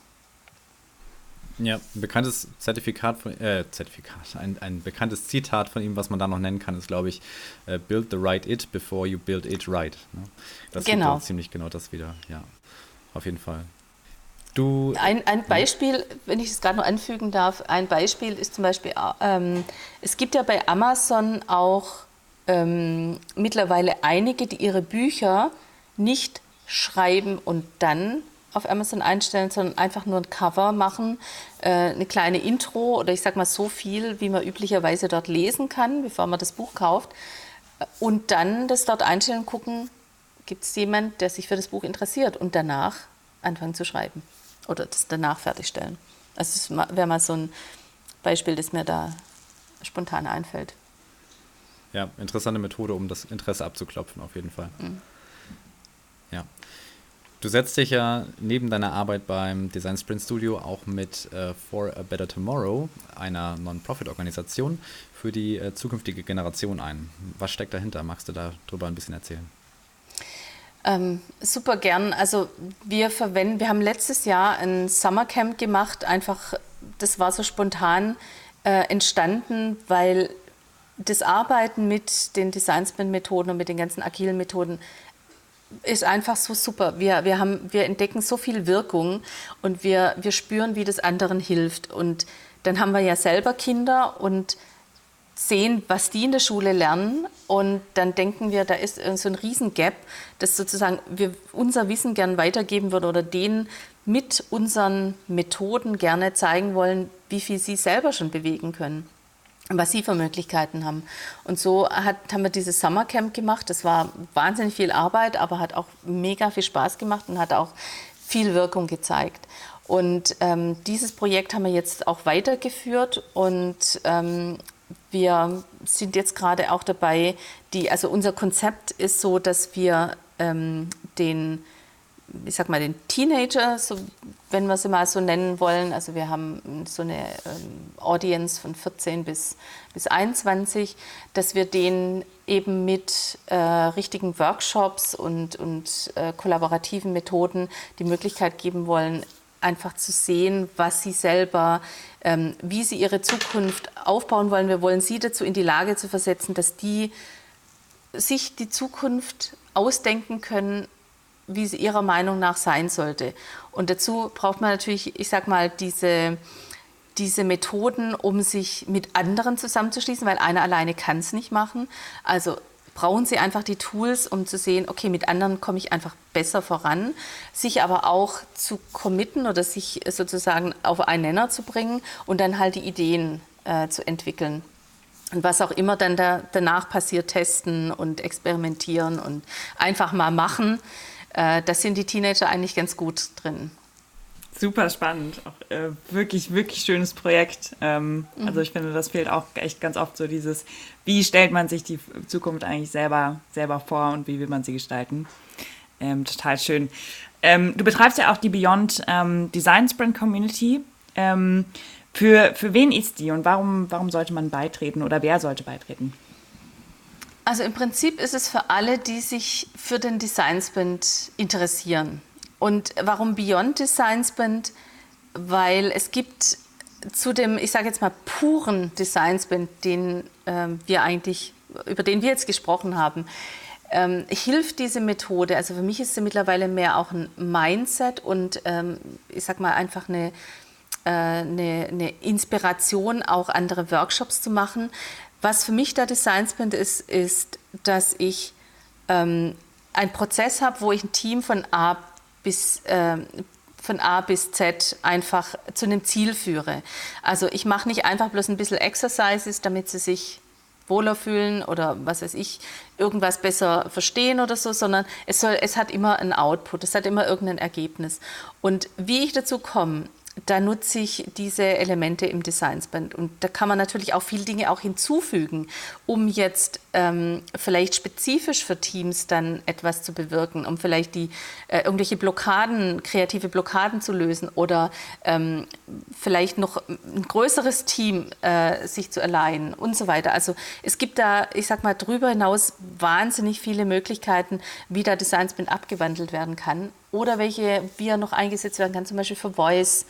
Ja, ein bekanntes Zertifikat von, äh, Zertifikat, ein, ein bekanntes Zitat von ihm, was man da noch nennen kann, ist, glaube ich, uh, build the right it before you build it right. Ne? Das genau. ziemlich genau das wieder, ja. Auf jeden Fall. Du, ein, ein Beispiel, ja. wenn ich es gerade noch anfügen darf, ein Beispiel ist zum Beispiel, ähm, es gibt ja bei Amazon auch ähm, mittlerweile einige, die ihre Bücher nicht schreiben und dann auf Amazon einstellen, sondern einfach nur ein Cover machen, äh, eine kleine Intro oder ich sag mal so viel, wie man üblicherweise dort lesen kann, bevor man das Buch kauft. Und dann das dort einstellen, gucken, gibt es jemand, der sich für das Buch interessiert und danach anfangen zu schreiben oder das danach fertigstellen. Also das wäre mal so ein Beispiel, das mir da spontan einfällt. Ja, interessante Methode, um das Interesse abzuklopfen, auf jeden Fall. Mhm. Ja. Du setzt dich ja neben deiner Arbeit beim Design Sprint Studio auch mit äh, For a Better Tomorrow, einer Non-Profit-Organisation, für die äh, zukünftige Generation ein. Was steckt dahinter? Magst du darüber ein bisschen erzählen? Ähm, super gern. Also wir verwenden, wir haben letztes Jahr ein Summercamp gemacht. Einfach, das war so spontan äh, entstanden, weil das Arbeiten mit den Design Sprint Methoden und mit den ganzen agilen Methoden ist einfach so super. Wir, wir, haben, wir entdecken so viel Wirkung und wir, wir spüren, wie das anderen hilft. Und dann haben wir ja selber Kinder und sehen, was die in der Schule lernen. Und dann denken wir, da ist so ein Riesengap, dass sozusagen wir unser Wissen gern weitergeben würden oder denen mit unseren Methoden gerne zeigen wollen, wie viel sie selber schon bewegen können für Möglichkeiten haben. Und so hat, haben wir dieses Summercamp gemacht. Das war wahnsinnig viel Arbeit, aber hat auch mega viel Spaß gemacht und hat auch viel Wirkung gezeigt. Und ähm, dieses Projekt haben wir jetzt auch weitergeführt und ähm, wir sind jetzt gerade auch dabei, die, also unser Konzept ist so, dass wir ähm, den ich sag mal, den Teenager, so, wenn wir sie mal so nennen wollen. Also wir haben so eine ähm, Audience von 14 bis, bis 21, dass wir denen eben mit äh, richtigen Workshops und, und äh, kollaborativen Methoden die Möglichkeit geben wollen, einfach zu sehen, was sie selber, ähm, wie sie ihre Zukunft aufbauen wollen. Wir wollen sie dazu in die Lage zu versetzen, dass die sich die Zukunft ausdenken können, wie sie ihrer Meinung nach sein sollte. Und dazu braucht man natürlich, ich sag mal, diese, diese Methoden, um sich mit anderen zusammenzuschließen, weil einer alleine kann es nicht machen. Also brauchen sie einfach die Tools, um zu sehen, okay, mit anderen komme ich einfach besser voran, sich aber auch zu committen oder sich sozusagen auf einen Nenner zu bringen und dann halt die Ideen äh, zu entwickeln. Und was auch immer dann da, danach passiert, testen und experimentieren und einfach mal machen äh, das sind die Teenager eigentlich ganz gut drin. Super spannend, auch äh, wirklich, wirklich schönes Projekt. Ähm, mhm. Also ich finde, das fehlt auch echt ganz oft so dieses, wie stellt man sich die Zukunft eigentlich selber, selber vor und wie will man sie gestalten. Ähm, total schön. Ähm, du betreibst ja auch die Beyond ähm, Design Sprint Community. Ähm, für, für wen ist die und warum, warum sollte man beitreten oder wer sollte beitreten? Also im Prinzip ist es für alle, die sich für den Design Sprint interessieren. Und warum Beyond Design Sprint? Weil es gibt zu dem, ich sage jetzt mal, puren Design Sprint, den äh, wir eigentlich, über den wir jetzt gesprochen haben, ähm, hilft diese Methode. Also für mich ist sie mittlerweile mehr auch ein Mindset und ähm, ich sage mal einfach eine, äh, eine, eine Inspiration, auch andere Workshops zu machen, was für mich der Design Sprint ist, ist, dass ich ähm, einen Prozess habe, wo ich ein Team von A bis äh, von A bis Z einfach zu einem Ziel führe. Also ich mache nicht einfach bloß ein bisschen Exercises, damit sie sich wohler fühlen oder was weiß ich, irgendwas besser verstehen oder so, sondern es, soll, es hat immer ein Output, es hat immer irgendein Ergebnis. Und wie ich dazu komme, da nutze ich diese Elemente im Designsband. Und da kann man natürlich auch viele Dinge auch hinzufügen, um jetzt ähm, vielleicht spezifisch für Teams dann etwas zu bewirken, um vielleicht die äh, irgendwelche Blockaden, kreative Blockaden zu lösen oder ähm, vielleicht noch ein größeres Team äh, sich zu erleihen und so weiter. Also es gibt da, ich sag mal, darüber hinaus wahnsinnig viele Möglichkeiten, wie da Designsband abgewandelt werden kann oder welche wie er noch eingesetzt werden kann, zum Beispiel für Voice.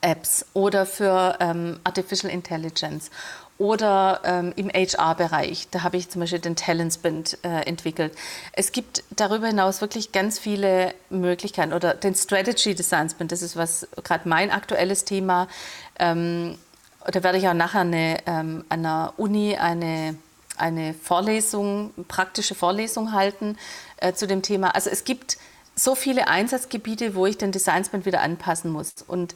Apps oder für ähm, Artificial Intelligence oder ähm, im HR-Bereich. Da habe ich zum Beispiel den Talentsbind äh, entwickelt. Es gibt darüber hinaus wirklich ganz viele Möglichkeiten oder den Strategy Design Spin, das ist was gerade mein aktuelles Thema. Ähm, da werde ich auch nachher eine, ähm, an der Uni eine eine Vorlesung, praktische Vorlesung halten äh, zu dem Thema. Also es gibt so viele Einsatzgebiete, wo ich den Designsprint wieder anpassen muss. Und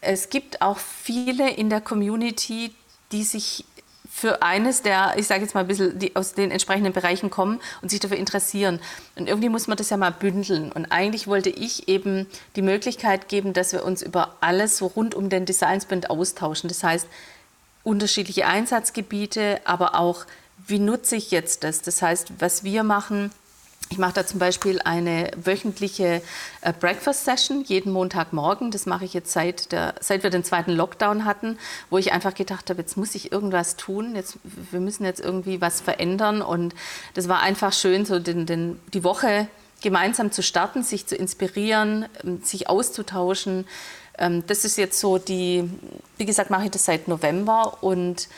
es gibt auch viele in der Community, die sich für eines der, ich sage jetzt mal ein bisschen, die aus den entsprechenden Bereichen kommen und sich dafür interessieren. Und irgendwie muss man das ja mal bündeln. Und eigentlich wollte ich eben die Möglichkeit geben, dass wir uns über alles so rund um den Designsprint austauschen. Das heißt, unterschiedliche Einsatzgebiete, aber auch, wie nutze ich jetzt das? Das heißt, was wir machen, ich mache da zum Beispiel eine wöchentliche äh, Breakfast Session jeden Montagmorgen. Das mache ich jetzt seit, der, seit wir den zweiten Lockdown hatten, wo ich einfach gedacht habe, jetzt muss ich irgendwas tun. Jetzt, wir müssen jetzt irgendwie was verändern. Und das war einfach schön, so den, den, die Woche gemeinsam zu starten, sich zu inspirieren, ähm, sich auszutauschen. Ähm, das ist jetzt so die, wie gesagt, mache ich das seit November und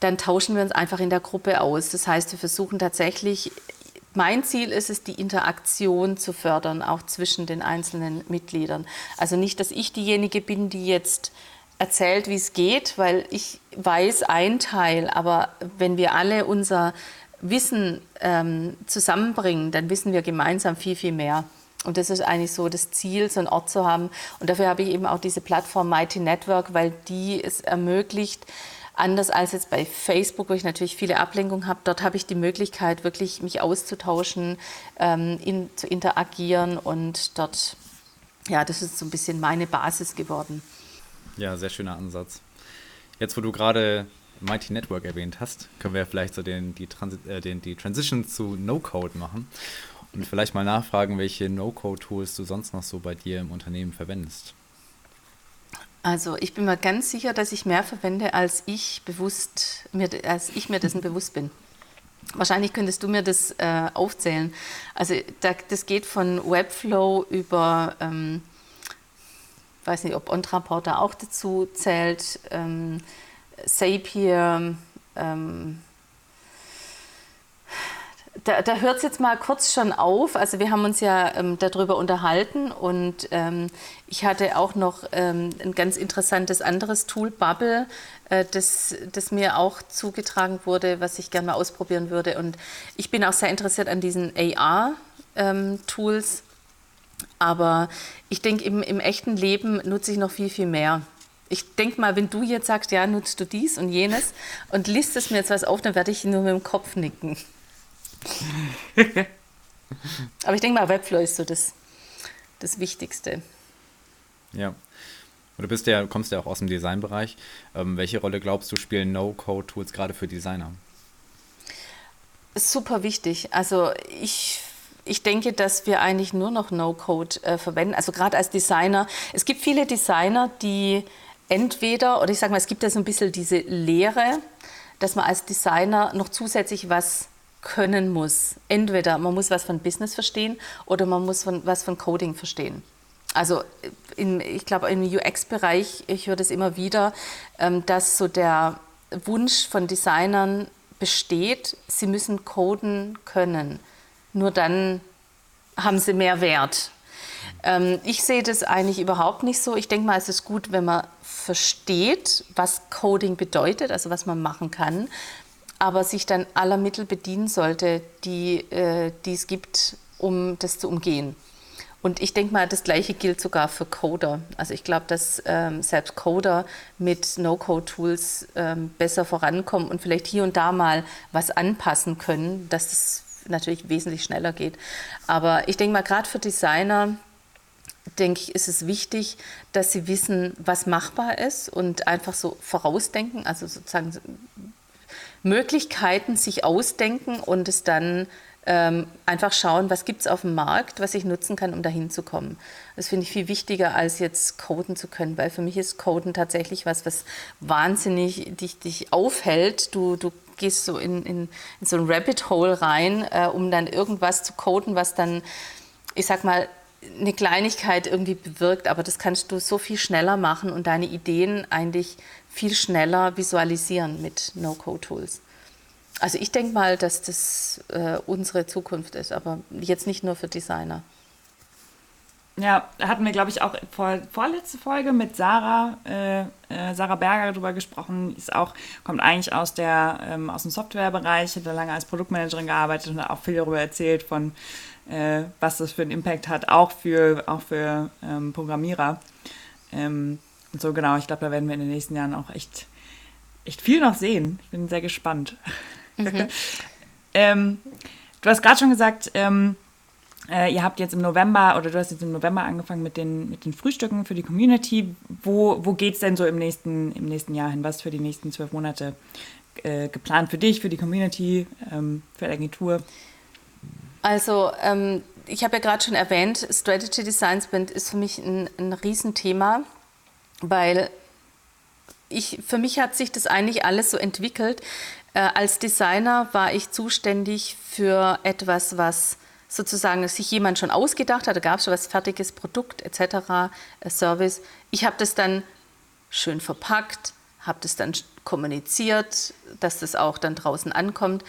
dann tauschen wir uns einfach in der Gruppe aus. Das heißt, wir versuchen tatsächlich mein Ziel ist es, die Interaktion zu fördern, auch zwischen den einzelnen Mitgliedern. Also nicht, dass ich diejenige bin, die jetzt erzählt, wie es geht, weil ich weiß ein Teil, aber wenn wir alle unser Wissen ähm, zusammenbringen, dann wissen wir gemeinsam viel, viel mehr. Und das ist eigentlich so das Ziel, so einen Ort zu haben. Und dafür habe ich eben auch diese Plattform Mighty Network, weil die es ermöglicht, Anders als jetzt bei Facebook, wo ich natürlich viele Ablenkungen habe, dort habe ich die Möglichkeit, wirklich mich auszutauschen, ähm, in, zu interagieren und dort, ja, das ist so ein bisschen meine Basis geworden. Ja, sehr schöner Ansatz. Jetzt, wo du gerade Mighty Network erwähnt hast, können wir vielleicht so den, die, Transi äh, den, die Transition zu No-Code machen und vielleicht mal nachfragen, welche No-Code-Tools du sonst noch so bei dir im Unternehmen verwendest. Also ich bin mir ganz sicher, dass ich mehr verwende, als ich, bewusst, mir, als ich mir dessen bewusst bin. Wahrscheinlich könntest du mir das äh, aufzählen. Also da, das geht von Webflow über, ähm, weiß nicht, ob OnTransporter auch dazu zählt, ähm, Zapier, ähm, da, da hört es jetzt mal kurz schon auf. Also wir haben uns ja ähm, darüber unterhalten und ähm, ich hatte auch noch ähm, ein ganz interessantes anderes Tool, Bubble, äh, das, das mir auch zugetragen wurde, was ich gerne mal ausprobieren würde. Und ich bin auch sehr interessiert an diesen AR-Tools. Ähm, Aber ich denke, im, im echten Leben nutze ich noch viel, viel mehr. Ich denke mal, wenn du jetzt sagst, ja, nutzt du dies und jenes und listest mir jetzt was auf, dann werde ich nur mit dem Kopf nicken. Aber ich denke mal, Webflow ist so das, das Wichtigste. Ja. Und du bist ja, kommst ja auch aus dem Designbereich. Ähm, welche Rolle glaubst du, spielen No-Code-Tools gerade für Designer? Super wichtig. Also ich ich denke, dass wir eigentlich nur noch No-Code äh, verwenden. Also gerade als Designer. Es gibt viele Designer, die entweder, oder ich sage mal, es gibt ja so ein bisschen diese Lehre, dass man als Designer noch zusätzlich was können muss. Entweder man muss was von Business verstehen oder man muss von, was von Coding verstehen. Also in, ich glaube im UX-Bereich, ich höre das immer wieder, ähm, dass so der Wunsch von Designern besteht, sie müssen coden können. Nur dann haben sie mehr Wert. Ähm, ich sehe das eigentlich überhaupt nicht so. Ich denke mal, es ist gut, wenn man versteht, was Coding bedeutet, also was man machen kann aber sich dann aller Mittel bedienen sollte, die, äh, die es gibt, um das zu umgehen. Und ich denke mal, das Gleiche gilt sogar für Coder. Also ich glaube, dass ähm, selbst Coder mit No-Code-Tools ähm, besser vorankommen und vielleicht hier und da mal was anpassen können, dass es natürlich wesentlich schneller geht. Aber ich denke mal, gerade für Designer, denke ich, ist es wichtig, dass sie wissen, was machbar ist und einfach so vorausdenken, also sozusagen Möglichkeiten sich ausdenken und es dann ähm, einfach schauen, was gibt es auf dem Markt, was ich nutzen kann, um dahin zu kommen. Das finde ich viel wichtiger, als jetzt coden zu können, weil für mich ist Coden tatsächlich was, was wahnsinnig dich, dich aufhält. Du, du gehst so in, in, in so ein Rabbit Hole rein, äh, um dann irgendwas zu coden, was dann, ich sag mal, eine Kleinigkeit irgendwie bewirkt, aber das kannst du so viel schneller machen und deine Ideen eigentlich viel schneller visualisieren mit No-Code-Tools. Also ich denke mal, dass das äh, unsere Zukunft ist, aber jetzt nicht nur für Designer. Ja, da hatten wir, glaube ich, auch vor, vorletzte Folge mit Sarah, äh, äh, Sarah Berger darüber gesprochen. Ist auch, kommt eigentlich aus, der, ähm, aus dem Softwarebereich, hat da lange als Produktmanagerin gearbeitet und hat auch viel darüber erzählt, von äh, was das für einen Impact hat, auch für, auch für ähm, Programmierer. Ähm, und so genau, ich glaube, da werden wir in den nächsten Jahren auch echt, echt viel noch sehen. Ich bin sehr gespannt. Mhm. Ähm, du hast gerade schon gesagt, ähm, äh, ihr habt jetzt im November oder du hast jetzt im November angefangen mit den, mit den Frühstücken für die Community. Wo, wo geht es denn so im nächsten, im nächsten Jahr hin? Was für die nächsten zwölf Monate äh, geplant für dich, für die Community, ähm, für die Agentur? Also, ähm, ich habe ja gerade schon erwähnt, Strategy Design Sprint ist für mich ein, ein Riesenthema, weil ich, für mich hat sich das eigentlich alles so entwickelt. Äh, als Designer war ich zuständig für etwas, was sozusagen sich jemand schon ausgedacht hat, da gab es schon was fertiges Produkt etc., äh, Service. Ich habe das dann schön verpackt, habe das dann kommuniziert, dass das auch dann draußen ankommt.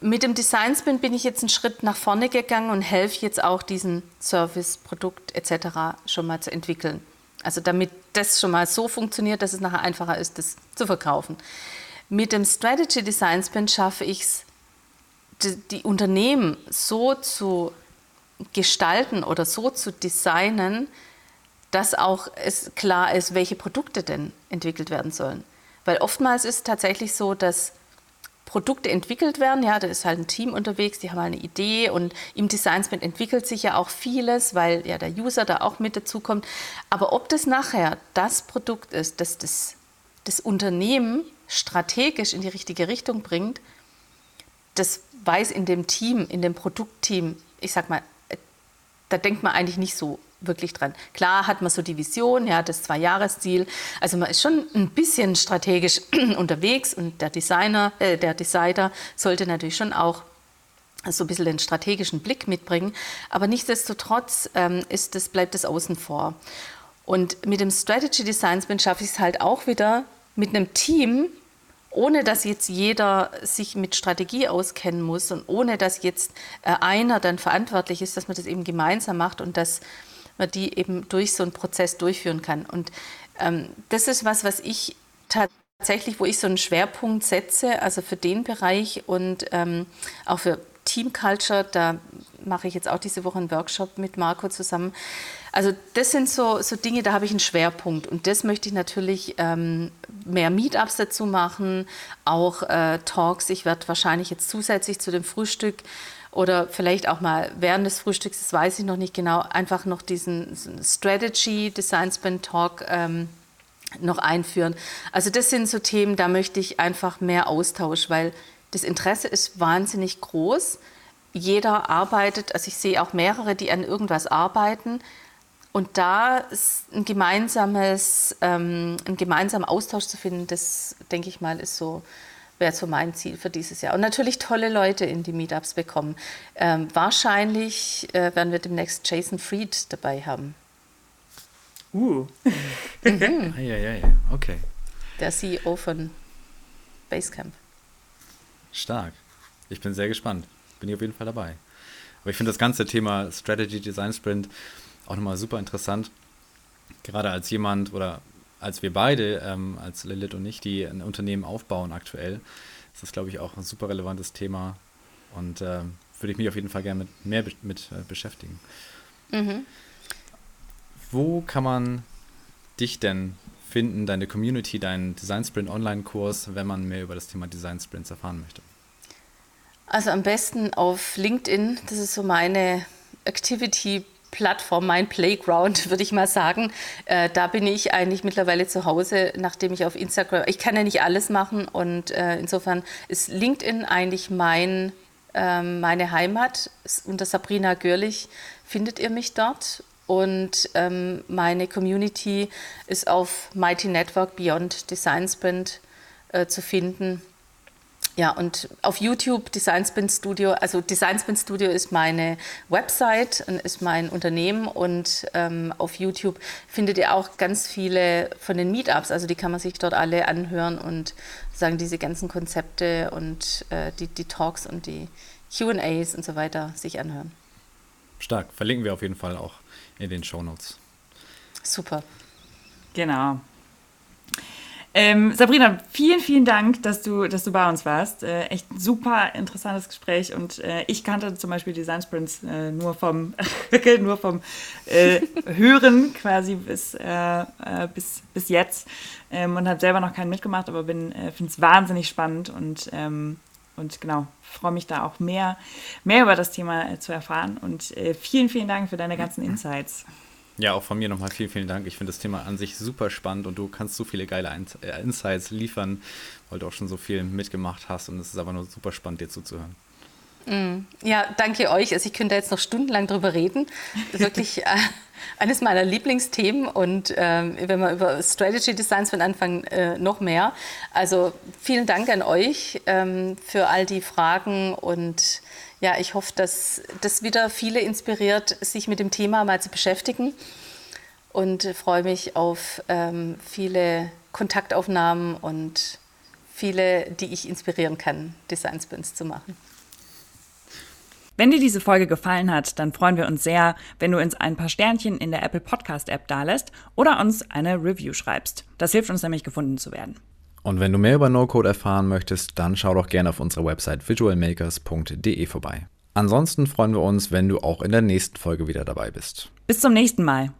Mit dem Design Spin bin ich jetzt einen Schritt nach vorne gegangen und helfe jetzt auch diesen Service, Produkt etc. schon mal zu entwickeln. Also damit das schon mal so funktioniert, dass es nachher einfacher ist, das zu verkaufen. Mit dem Strategy Design Spin schaffe ich es, die, die Unternehmen so zu gestalten oder so zu designen, dass auch es klar ist, welche Produkte denn entwickelt werden sollen. Weil oftmals ist es tatsächlich so, dass Produkte entwickelt werden. Ja, da ist halt ein Team unterwegs, die haben eine Idee und im Design Sprint entwickelt sich ja auch vieles, weil ja der User da auch mit dazukommt. Aber ob das nachher das Produkt ist, das das, das Unternehmen strategisch in die richtige Richtung bringt, das weiß in dem Team, in dem Produktteam, ich sag mal, da denkt man eigentlich nicht so wirklich dran. Klar hat man so die Vision, ja, das Zwei-Jahres-Ziel. Also man ist schon ein bisschen strategisch unterwegs und der Designer, äh, der Designer sollte natürlich schon auch so ein bisschen den strategischen Blick mitbringen. Aber nichtsdestotrotz ähm, ist das, bleibt das außen vor. Und mit dem Strategy Design Sprint schaffe ich es halt auch wieder mit einem Team, ohne dass jetzt jeder sich mit Strategie auskennen muss und ohne dass jetzt äh, einer dann verantwortlich ist, dass man das eben gemeinsam macht und dass man die eben durch so einen Prozess durchführen kann. Und ähm, das ist was, was ich tatsächlich, wo ich so einen Schwerpunkt setze, also für den Bereich und ähm, auch für Team Culture, da mache ich jetzt auch diese Woche einen Workshop mit Marco zusammen. Also das sind so, so Dinge, da habe ich einen Schwerpunkt und das möchte ich natürlich ähm, mehr Meetups dazu machen, auch äh, Talks. Ich werde wahrscheinlich jetzt zusätzlich zu dem Frühstück oder vielleicht auch mal während des Frühstücks, das weiß ich noch nicht genau, einfach noch diesen Strategy Design Sprint Talk ähm, noch einführen. Also das sind so Themen, da möchte ich einfach mehr Austausch, weil das Interesse ist wahnsinnig groß. Jeder arbeitet, also ich sehe auch mehrere, die an irgendwas arbeiten. Und da ein gemeinsames, ähm, einen gemeinsamen Austausch zu finden, das denke ich mal, ist so, wäre so mein Ziel für dieses Jahr. Und natürlich tolle Leute in die Meetups bekommen. Ähm, wahrscheinlich äh, werden wir demnächst Jason Fried dabei haben. Uh. mhm. ja, ja, ja, okay. Der CEO von Basecamp. Stark. Ich bin sehr gespannt. Bin ich auf jeden Fall dabei. Aber ich finde das ganze Thema Strategy Design Sprint auch nochmal super interessant. Gerade als jemand oder als wir beide, ähm, als Lilith und ich, die ein Unternehmen aufbauen aktuell, ist das, glaube ich, auch ein super relevantes Thema und äh, würde ich mich auf jeden Fall gerne mit mehr mit äh, beschäftigen. Mhm. Wo kann man dich denn finden, deine Community, deinen Design Sprint Online-Kurs, wenn man mehr über das Thema Design Sprints erfahren möchte? Also am besten auf LinkedIn, das ist so meine Activity Plattform, mein Playground, würde ich mal sagen. Äh, da bin ich eigentlich mittlerweile zu Hause, nachdem ich auf Instagram, ich kann ja nicht alles machen und äh, insofern ist LinkedIn eigentlich mein, äh, meine Heimat. Unter Sabrina Görlich findet ihr mich dort und ähm, meine Community ist auf Mighty Network Beyond Design Sprint äh, zu finden. Ja, und auf YouTube Design Spin Studio, also Design Spin Studio ist meine Website, ist mein Unternehmen und ähm, auf YouTube findet ihr auch ganz viele von den Meetups, also die kann man sich dort alle anhören und sagen diese ganzen Konzepte und äh, die, die Talks und die QAs und so weiter sich anhören. Stark, verlinken wir auf jeden Fall auch in den Shownotes. Super. Genau. Ähm, Sabrina, vielen, vielen Dank, dass du, dass du bei uns warst. Äh, echt ein super interessantes Gespräch und äh, ich kannte zum Beispiel Design Sprints äh, nur vom, nur vom äh, Hören quasi bis, äh, äh, bis, bis jetzt ähm, und habe selber noch keinen mitgemacht, aber bin finde es wahnsinnig spannend und, ähm, und genau, freue mich da auch mehr, mehr über das Thema zu erfahren und vielen, vielen Dank für deine ganzen Insights. Ja, auch von mir nochmal vielen, vielen Dank. Ich finde das Thema an sich super spannend und du kannst so viele geile äh, Insights liefern, weil du auch schon so viel mitgemacht hast und es ist aber nur super spannend, dir zuzuhören. Mm. Ja, danke euch. Also ich könnte jetzt noch stundenlang drüber reden. Wirklich äh, eines meiner Lieblingsthemen und äh, wenn wir über Strategy Designs von anfangen, äh, noch mehr. Also vielen Dank an euch ähm, für all die Fragen und ja, ich hoffe, dass das wieder viele inspiriert, sich mit dem Thema mal zu beschäftigen und freue mich auf ähm, viele Kontaktaufnahmen und viele, die ich inspirieren kann, Design Sprints zu machen. Wenn dir diese Folge gefallen hat, dann freuen wir uns sehr, wenn du uns ein paar Sternchen in der Apple Podcast App dalässt oder uns eine Review schreibst. Das hilft uns nämlich gefunden zu werden. Und wenn du mehr über No-Code erfahren möchtest, dann schau doch gerne auf unserer Website visualmakers.de vorbei. Ansonsten freuen wir uns, wenn du auch in der nächsten Folge wieder dabei bist. Bis zum nächsten Mal.